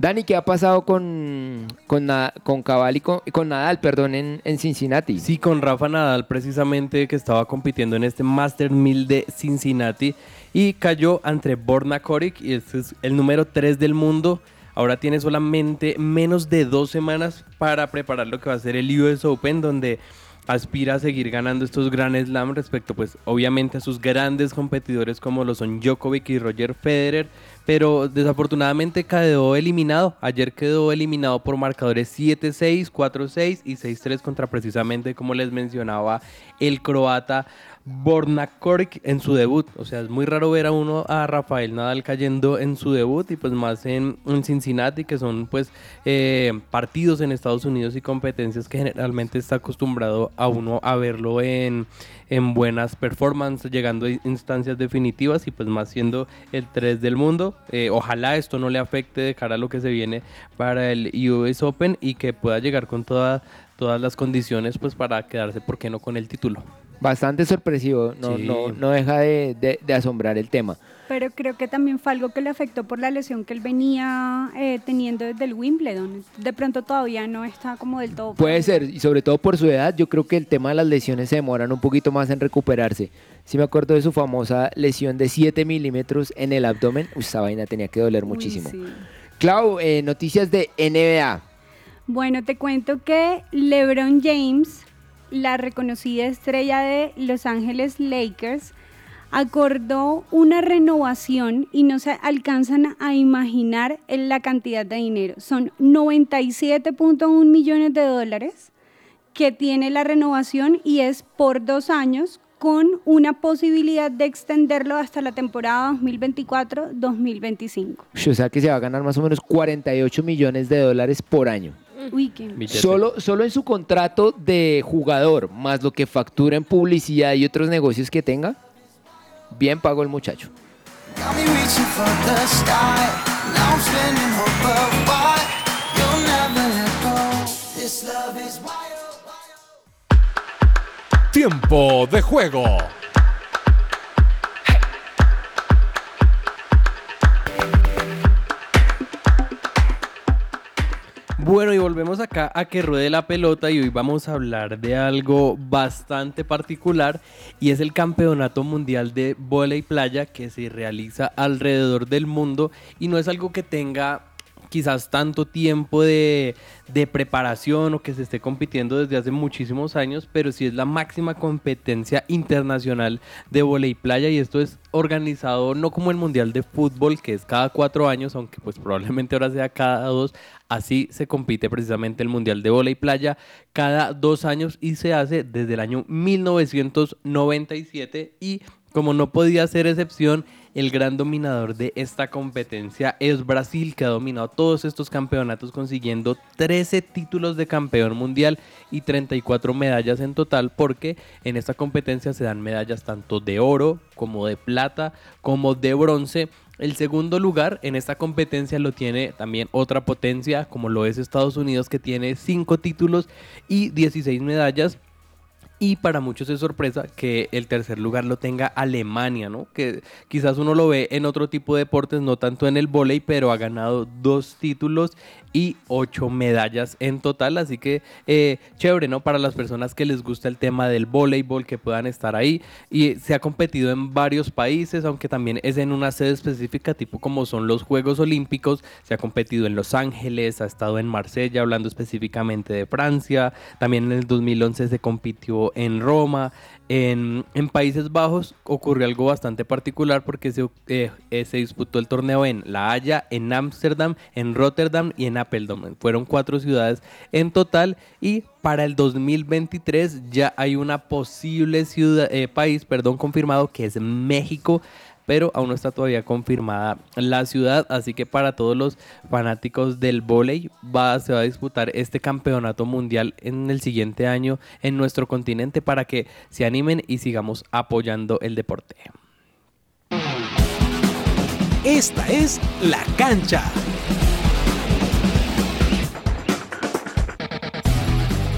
Dani, ¿qué ha pasado con, con, con Cabal y con, Nadal, perdón, en, en Cincinnati? Sí, con Rafa Nadal precisamente que estaba compitiendo en este Master 1000 de Cincinnati y cayó ante Borna Koric y este es el número 3 del mundo. Ahora tiene solamente menos de dos semanas para preparar lo que va a ser el US Open donde aspira a seguir ganando estos Grand Slam respecto pues obviamente a sus grandes competidores como lo son Djokovic y Roger Federer, pero desafortunadamente quedó eliminado. Ayer quedó eliminado por marcadores 7-6, 4-6 y 6-3 contra precisamente como les mencionaba el croata Borna Koric en su debut. O sea, es muy raro ver a uno a Rafael Nadal cayendo en su debut y pues más en, en Cincinnati, que son pues eh, partidos en Estados Unidos y competencias que generalmente está acostumbrado a uno a verlo en, en buenas performances, llegando a instancias definitivas y pues más siendo el 3 del mundo. Eh, ojalá esto no le afecte de cara a lo que se viene para el US Open y que pueda llegar con toda- todas las condiciones pues para quedarse, ¿por qué no?, con el título. Bastante sorpresivo, no, Sí. no, no deja de, de- de asombrar el tema. Pero creo que también fue algo que le afectó por la lesión que él venía eh, teniendo desde el Wimbledon. De pronto todavía no está como del todo. Puede ser, y sobre todo por su edad, yo creo que el tema de las lesiones se demoran un poquito más en recuperarse. Sí me acuerdo de su famosa lesión de 7 milímetros en el abdomen. Uy, esa vaina tenía que doler muchísimo. sí. Clau, eh, noticias de NBA. Bueno, te cuento que LeBron James, la reconocida estrella de Los Ángeles Lakers, acordó una renovación y no se alcanzan a imaginar la cantidad de dinero. Son 97.1 millones de dólares que tiene la renovación y es por dos años con una posibilidad de extenderlo hasta la temporada 2024-2025. Uy, O sea que se va a ganar más o menos 48 millones de dólares por año. Uy, qué... Solo, solo en su contrato de jugador, más lo que factura en publicidad y otros negocios que tenga, bien pago el muchacho. Got me reaching Bueno, y volvemos acá a que ruede la pelota y hoy vamos a hablar de algo bastante particular y es el Campeonato Mundial de Volei Playa que se realiza alrededor del mundo y no es algo que tenga quizás tanto tiempo de, de, preparación o que se esté compitiendo desde hace muchísimos años, pero sí es la máxima competencia internacional de volei playa y esto es organizado no como el Mundial de Fútbol, que es cada cuatro años, aunque pues probablemente ahora sea cada dos, así se compite precisamente el Mundial de Volei Playa cada dos años y se hace desde el año 1997 y como no podía ser excepción, el gran dominador de esta competencia es Brasil, que ha dominado todos estos campeonatos consiguiendo 13 títulos de campeón mundial y 34 medallas en total, porque en esta competencia se dan medallas tanto de oro como de plata como de bronce. El segundo lugar en esta competencia lo tiene también otra potencia, como lo es Estados Unidos, que tiene 5 títulos y 16 medallas. Y para muchos es sorpresa que el tercer lugar lo tenga Alemania, ¿no? Que quizás uno lo ve en otro tipo de deportes, no tanto en el vóley, pero ha ganado dos títulos y ocho medallas en total. Así que eh, chévere, ¿no? Para las personas que les gusta el tema del voleibol, que puedan estar ahí. Y se ha competido en varios países, aunque también es en una sede específica, tipo como son los Juegos Olímpicos. Se ha competido en Los Ángeles, ha estado en Marsella, hablando específicamente de Francia. También en el 2011 se compitió en Roma. En, Países Bajos ocurrió algo bastante particular porque se, eh, eh, se disputó el torneo en La Haya, en Ámsterdam, en Rotterdam y en Apeldoorn. Fueron cuatro ciudades en total y para el 2023 ya hay una posible ciudad, eh, país perdón, confirmado que es México pero aún no está todavía confirmada la ciudad, así que para todos los fanáticos del vóley se va a disputar este campeonato mundial en el siguiente año en nuestro continente para que se animen y sigamos apoyando el deporte. Esta es la cancha.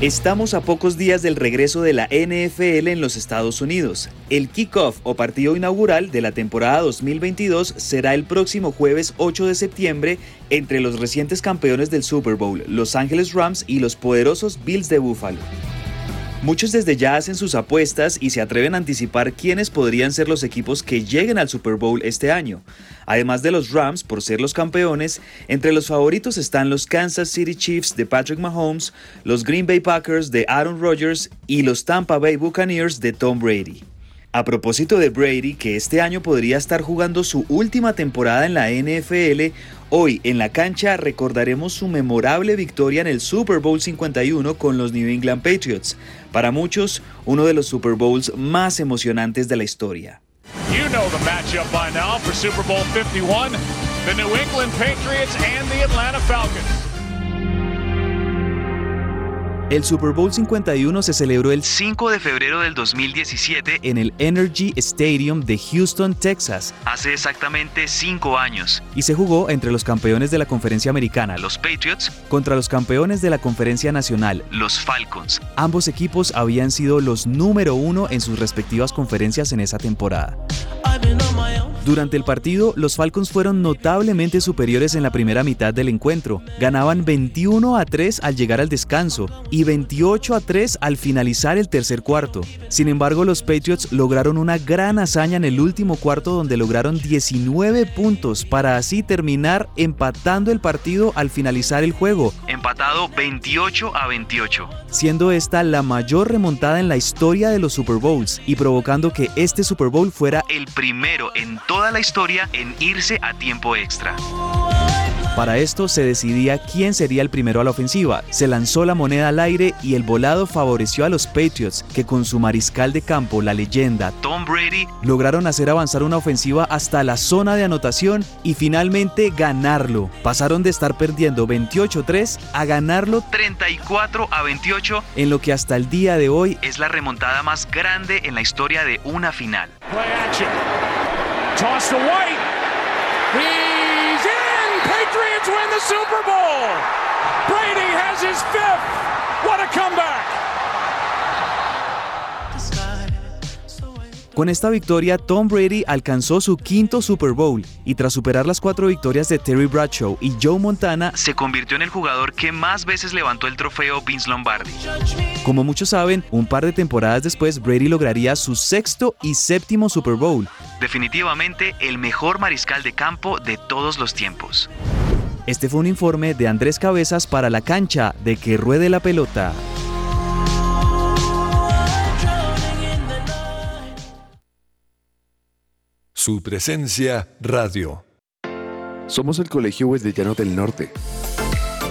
Estamos a pocos días del regreso de la NFL en los Estados Unidos. El kickoff o partido inaugural de la temporada 2022 será el próximo jueves 8 de septiembre entre los recientes campeones del Super Bowl, Los Angeles Rams y los poderosos Bills de Buffalo. Muchos desde ya hacen sus apuestas y se atreven a anticipar quiénes podrían ser los equipos que lleguen al Super Bowl este año. Además de los Rams por ser los campeones, entre los favoritos están los Kansas City Chiefs de Patrick Mahomes, los Green Bay Packers de Aaron Rodgers y los Tampa Bay Buccaneers de Tom Brady. A propósito de Brady, que este año podría estar jugando su última temporada en la NFL, hoy en la cancha recordaremos su memorable victoria en el Super Bowl 51 con los New England Patriots, para muchos uno de los Super Bowls más emocionantes de la historia. You know the matchup by now for Super Bowl 51, the New England Patriots and the Atlanta Falcons. El Super Bowl 51 se celebró el 5 de febrero del 2017 en el Energy Stadium de Houston, Texas, hace exactamente 5 años, y se jugó entre los campeones de la conferencia americana, los Patriots, contra los campeones de la conferencia nacional, los Falcons. Ambos equipos habían sido los número uno en sus respectivas conferencias en esa temporada. Durante el partido, los Falcons fueron notablemente superiores en la primera mitad del encuentro. Ganaban 21 a 3 al llegar al descanso y 28 a 3 al finalizar el tercer cuarto. Sin embargo, los Patriots lograron una gran hazaña en el último cuarto donde lograron 19 puntos para así terminar empatando el partido al finalizar el juego. Empatado 28 a 28. Siendo esta la mayor remontada en la historia de los Super Bowls y provocando que este Super Bowl fuera el primero en toda la historia en irse a tiempo extra. Para esto se decidía quién sería el primero a la ofensiva. Se lanzó la moneda al aire y el volado favoreció a los Patriots, que con su mariscal de campo, la leyenda Tom Brady, lograron hacer avanzar una ofensiva hasta la zona de anotación y finalmente ganarlo. Pasaron de estar perdiendo 28-3 a ganarlo 34 a 28 en lo que hasta el día de hoy es la remontada más grande en la historia de una final. Super Bowl. Brady has his fifth. What a comeback. Con esta victoria, Tom Brady alcanzó su quinto Super Bowl y tras superar las cuatro victorias de Terry Bradshaw y Joe Montana, se convirtió en el jugador que más veces levantó el trofeo Vince Lombardi. Como muchos saben, un par de temporadas después, Brady lograría su sexto y séptimo Super Bowl. Definitivamente el mejor mariscal de campo de todos los tiempos. Este fue un informe de Andrés Cabezas para la cancha de Que Ruede la Pelota. Su presencia radio. Somos el Colegio Wesleyano del Norte.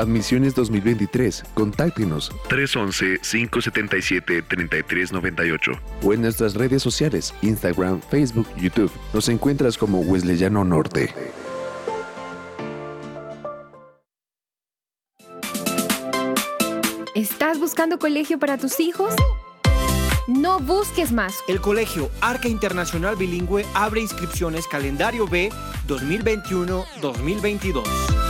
Admisiones 2023. Contáctenos 311-577-3398 o en nuestras redes sociales, Instagram, Facebook, YouTube. Nos encuentras como Wesleyano Norte. ¿Estás buscando colegio para tus hijos? No busques más. El Colegio Arca Internacional Bilingüe abre inscripciones calendario B 2021-2022.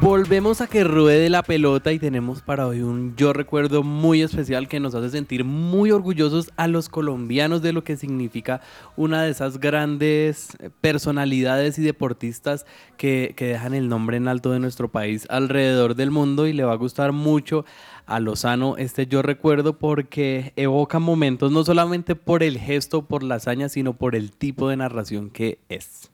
Volvemos a que ruede la pelota y tenemos para hoy un yo recuerdo muy especial que nos hace sentir muy orgullosos a los colombianos de lo que significa una de esas grandes eh, personalidades y deportistas que, que dejan el nombre en alto de nuestro país alrededor del mundo y le va a gustar mucho a Lozano este yo recuerdo porque evoca momentos no solamente por el gesto, por la hazaña, sino por el tipo de narración que es.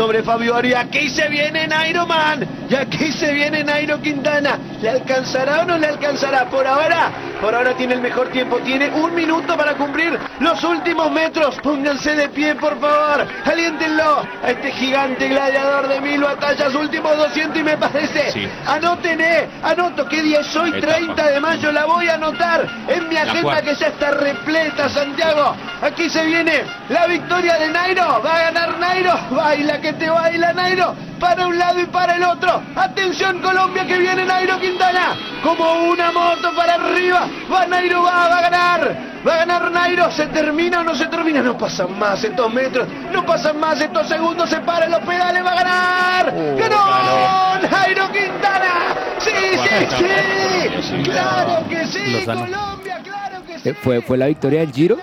Sobre Fabio Aria. Aquí se viene Nairo Man. Y aquí se viene Nairo Quintana. ¿Le alcanzará o no le alcanzará? Por ahora, por ahora tiene el mejor tiempo. Tiene un minuto para cumplir los últimos metros. Pónganse de pie, por favor. Aliéntenlo a este gigante gladiador de mil batallas. Últimos 200 y me parece. Anoten, eh. Anoto. ¿Qué día es hoy? Etapa. 30 de mayo. La voy a anotar en mi agenda que ya está repleta, Santiago. Aquí se viene la victoria de Nairo. Va a ganar Nairo. Baila que te baila Nairo. Para un lado y para el otro. Atención Colombia que viene Nairo Quintana. Como una moto para arriba. Va Nairo, va, va a ganar. Va a ganar Nairo. ¿Se termina o no se termina? No pasan más estos metros. No pasan más estos segundos. Se paran los pedales. Va a ganar. ¡Ganó! Nairo Quintana. Sí, sí, sí. Claro que sí. Lozano. Colombia, claro que sí. Eh, ¿Fue, ¿Fue la victoria del Giro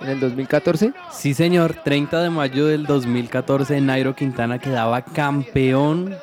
en el 2014? Sí, señor. 30 de mayo del 2014, Nairo Quintana quedaba campeón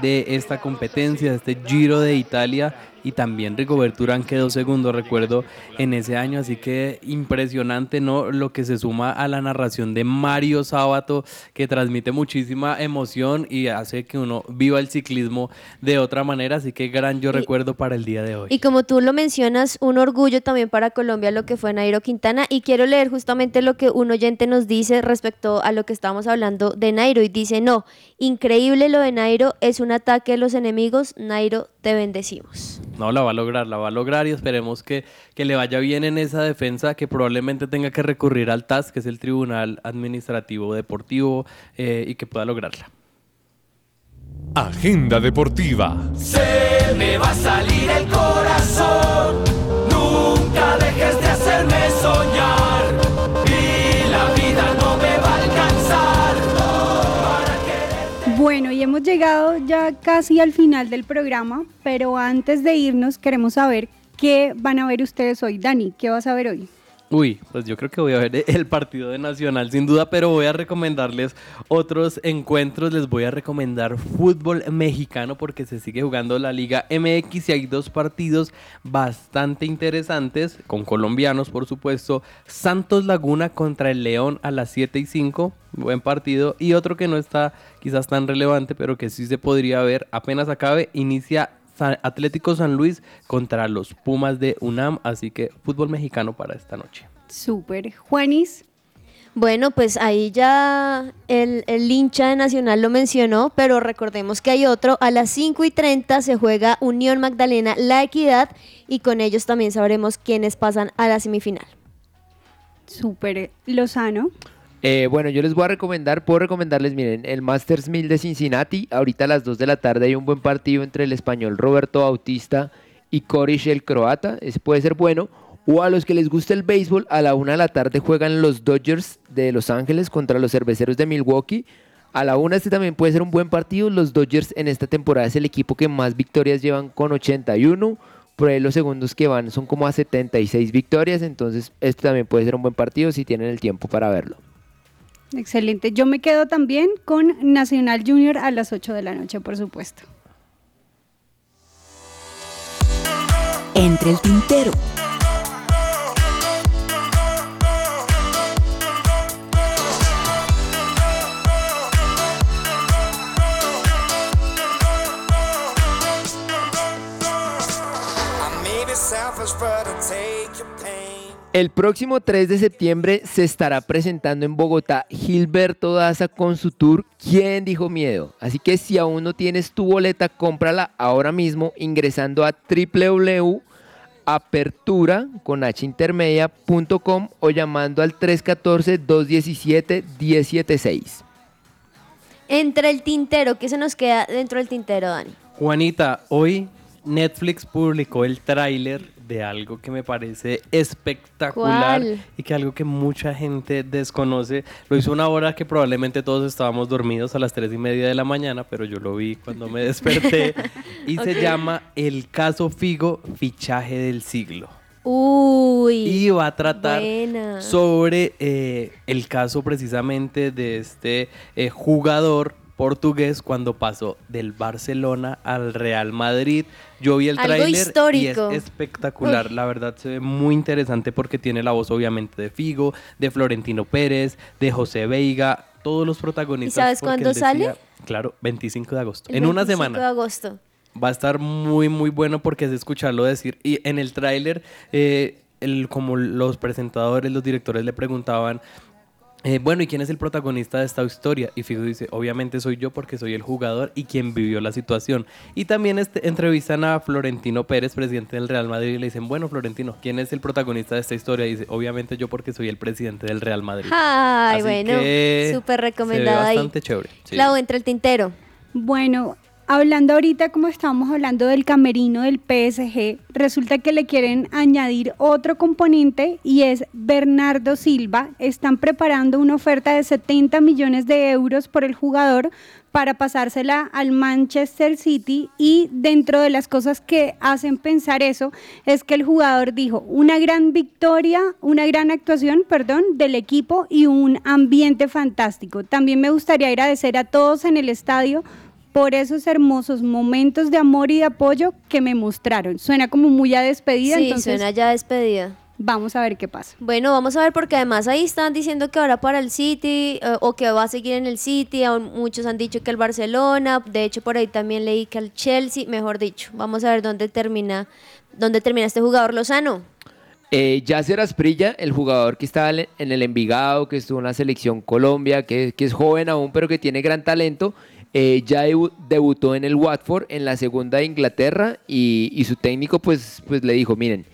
de esta competencia, de este Giro de Italia. Y también Rigoberto Urán quedó segundo, recuerdo, en ese año. Así que impresionante, ¿no? Lo que se suma a la narración de Mario Sábato, que transmite muchísima emoción y hace que uno viva el ciclismo de otra manera. Así que gran yo recuerdo para el día de hoy. Y como tú lo mencionas, un orgullo también para Colombia lo que fue Nairo Quintana. Y quiero leer justamente lo que un oyente nos dice respecto a lo que estábamos hablando de Nairo. Y dice, no, increíble lo de Nairo, es un ataque de los enemigos. Nairo, te bendecimos. No, la va a lograr, la va a lograr y esperemos que, que le vaya bien en esa defensa, que probablemente tenga que recurrir al TAS, que es el Tribunal Administrativo Deportivo, eh, y que pueda lograrla. Agenda deportiva. Se me va a salir el corazón. Nunca dejes de hacerme soñar. Llegado ya casi al final del programa, pero antes de irnos queremos saber qué van a ver ustedes hoy. Dani, ¿qué vas a ver hoy? Uy, pues yo creo que voy a ver el partido de Nacional sin duda, pero voy a recomendarles otros encuentros. Les voy a recomendar fútbol mexicano porque se sigue jugando la Liga MX y hay dos partidos bastante interesantes con colombianos, por supuesto. Santos Laguna contra el León a las 7 y 5, buen partido. Y otro que no está quizás tan relevante, pero que sí se podría ver apenas acabe, inicia Atlético San Luis contra los Pumas de UNAM, así que fútbol mexicano para esta noche. Súper. Juanis. Bueno, pues ahí ya el, el, hincha de Nacional lo mencionó, pero recordemos que hay otro. A las 5 y 30 se juega Unión Magdalena La Equidad y con ellos también sabremos quiénes pasan a la semifinal. Súper. Lozano. Eh, bueno, yo les voy a recomendar, puedo recomendarles, miren, el Masters 1000 de Cincinnati. Ahorita a las 2 de la tarde hay un buen partido entre el español Roberto Bautista y Korish el croata. Ese puede ser bueno. O a los que les gusta el béisbol, a la 1 de la tarde juegan los Dodgers de Los Ángeles contra los cerveceros de Milwaukee. A la 1 este también puede ser un buen partido. Los Dodgers en esta temporada es el equipo que más victorias llevan con 81. Por ahí los segundos que van son como a 76 victorias. Entonces este también puede ser un buen partido si tienen el tiempo para verlo. Excelente. Yo me quedo también con Nacional Junior a las 8 de la noche, por supuesto. Entre el tintero. El próximo 3 de septiembre se estará presentando en Bogotá Gilberto Daza con su tour ¿Quién dijo miedo? Así que si aún no tienes tu boleta, cómprala ahora mismo ingresando a www.apertura con h intermedia.com o llamando al 314-217-176. Entre el tintero, ¿qué se nos queda dentro del tintero, Dani? Juanita, hoy Netflix publicó el tráiler de algo que me parece espectacular y que algo que mucha gente desconoce. Lo hizo una hora que probablemente todos estábamos dormidos a las tres y media de la mañana, pero yo lo vi cuando me desperté y se llama El caso Figo, fichaje del siglo. Uy. Y va a tratar sobre eh, el caso precisamente de este eh, jugador portugués cuando pasó del Barcelona al Real Madrid. Yo vi el tráiler y es espectacular. La verdad se ve muy interesante porque tiene la voz obviamente de Figo, de Florentino Pérez, de José Veiga, todos los protagonistas. ¿Y sabes cuándo sale? Claro, 25 de agosto. en una semana. 25 de agosto. Va a estar muy, muy bueno porque es escucharlo decir. Y en el tráiler, eh, como los presentadores, los directores le preguntaban eh, bueno, ¿y quién es el protagonista de esta historia? Y Figo dice, obviamente soy yo porque soy el jugador y quien vivió la situación. Y también este, entrevistan a Florentino Pérez, presidente del Real Madrid, y le dicen, bueno, Florentino, ¿quién es el protagonista de esta historia? Y dice, obviamente yo porque soy el presidente del Real Madrid. Ay, bueno, súper recomendado bastante chévere. Sí. entre el tintero. Bueno, Hablando ahorita, como estábamos hablando del camerino del PSG, resulta que le quieren añadir otro componente y es Bernardo Silva. Están preparando una oferta de 70 millones de euros por el jugador para pasársela al Manchester City y dentro de las cosas que hacen pensar eso es que el jugador dijo una gran victoria, una gran actuación, perdón, del equipo y un ambiente fantástico. También me gustaría agradecer a todos en el estadio por esos hermosos momentos de amor y de apoyo que me mostraron. Suena como muy a despedida. Sí, suena ya despedida. Vamos a ver qué pasa. Bueno, vamos a ver porque además ahí están diciendo que ahora para el City eh, o que va a seguir en el City, aún muchos han dicho que el Barcelona, de hecho por ahí también leí que el Chelsea, mejor dicho. Vamos a ver dónde termina, dónde termina este jugador Lozano. Eh, Yasser Asprilla, el jugador que estaba en el Envigado, que estuvo en la selección Colombia, que, que es joven aún, pero que tiene gran talento, eh, ya debutó en el Watford en la segunda de Inglaterra y, su técnico pues, pues le dijo, miren,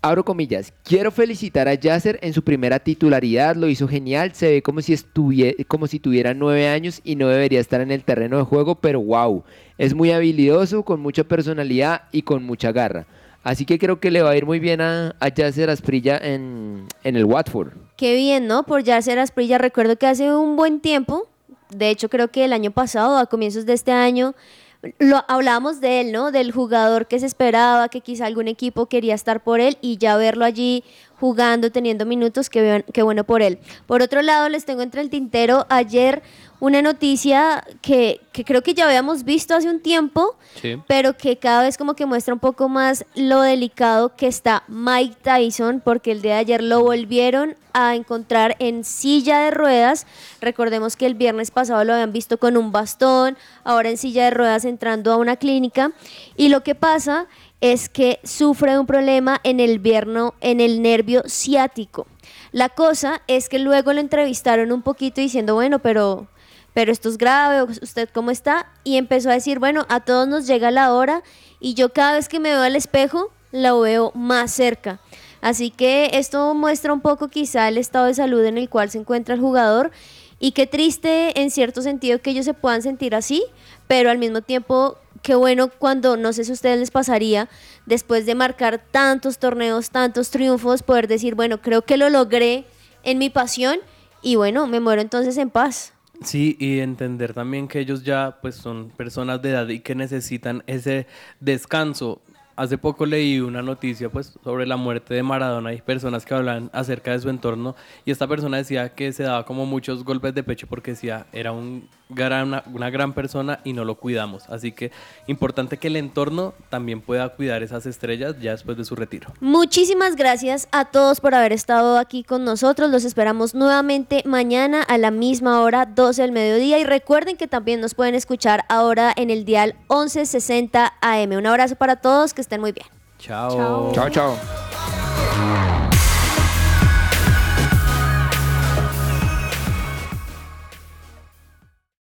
abro comillas, quiero felicitar a Yasser en su primera titularidad, lo hizo genial, se ve como si, como si tuviera nueve años y no debería estar en el terreno de juego, pero wow, es muy habilidoso, con mucha personalidad y con mucha garra. Así que creo que le va a ir muy bien a, a Asprilla en, en el Watford. Qué bien, ¿no? Por Yasser Asprilla, recuerdo que hace un buen tiempo de hecho creo que el año pasado, a comienzos de este año, lo hablábamos de él, ¿no? Del jugador que se esperaba, que quizá algún equipo quería estar por él y ya verlo allí jugando, teniendo minutos, qué, bien- qué bueno por él. Por otro lado, les tengo entre el tintero ayer una noticia que, que creo que ya habíamos visto hace un tiempo, pero que cada vez como que muestra un poco más lo delicado que está Mike Tyson, porque el día de ayer lo volvieron a encontrar en silla de ruedas. Recordemos que el viernes pasado lo habían visto con un bastón, ahora en silla de ruedas entrando a una clínica. Y lo que pasa es que sufre un problema en el, vierno, en el nervio ciático. La cosa es que luego lo entrevistaron un poquito diciendo, bueno, pero pero esto es grave, ¿usted cómo está? Y empezó a decir, bueno, a todos nos llega la hora y yo cada vez que me veo al espejo, lo veo más cerca. Así que esto muestra un poco quizá el estado de salud en el cual se encuentra el jugador y qué triste en cierto sentido que ellos se puedan sentir así, pero al mismo tiempo qué bueno cuando, no sé si a ustedes les pasaría, después de marcar tantos torneos, tantos triunfos, poder decir, bueno, creo que lo logré en mi pasión y bueno, me muero entonces en paz. Sí, y entender también que ellos ya pues son personas de edad y que necesitan ese descanso. Hace poco leí una noticia pues sobre la muerte de Maradona y personas que hablan acerca de su entorno y esta persona decía que se daba como muchos golpes de pecho porque decía era un gran, una, una gran persona y no lo cuidamos. Así que importante que el entorno también pueda cuidar esas estrellas ya después de su retiro. Muchísimas gracias a todos por haber estado aquí con nosotros. Los esperamos nuevamente mañana a la misma hora, 12 del mediodía. Y recuerden que también nos pueden escuchar ahora en el dial 1160 AM. Un abrazo para todos, que estén muy bien. Chao. Chao, chao.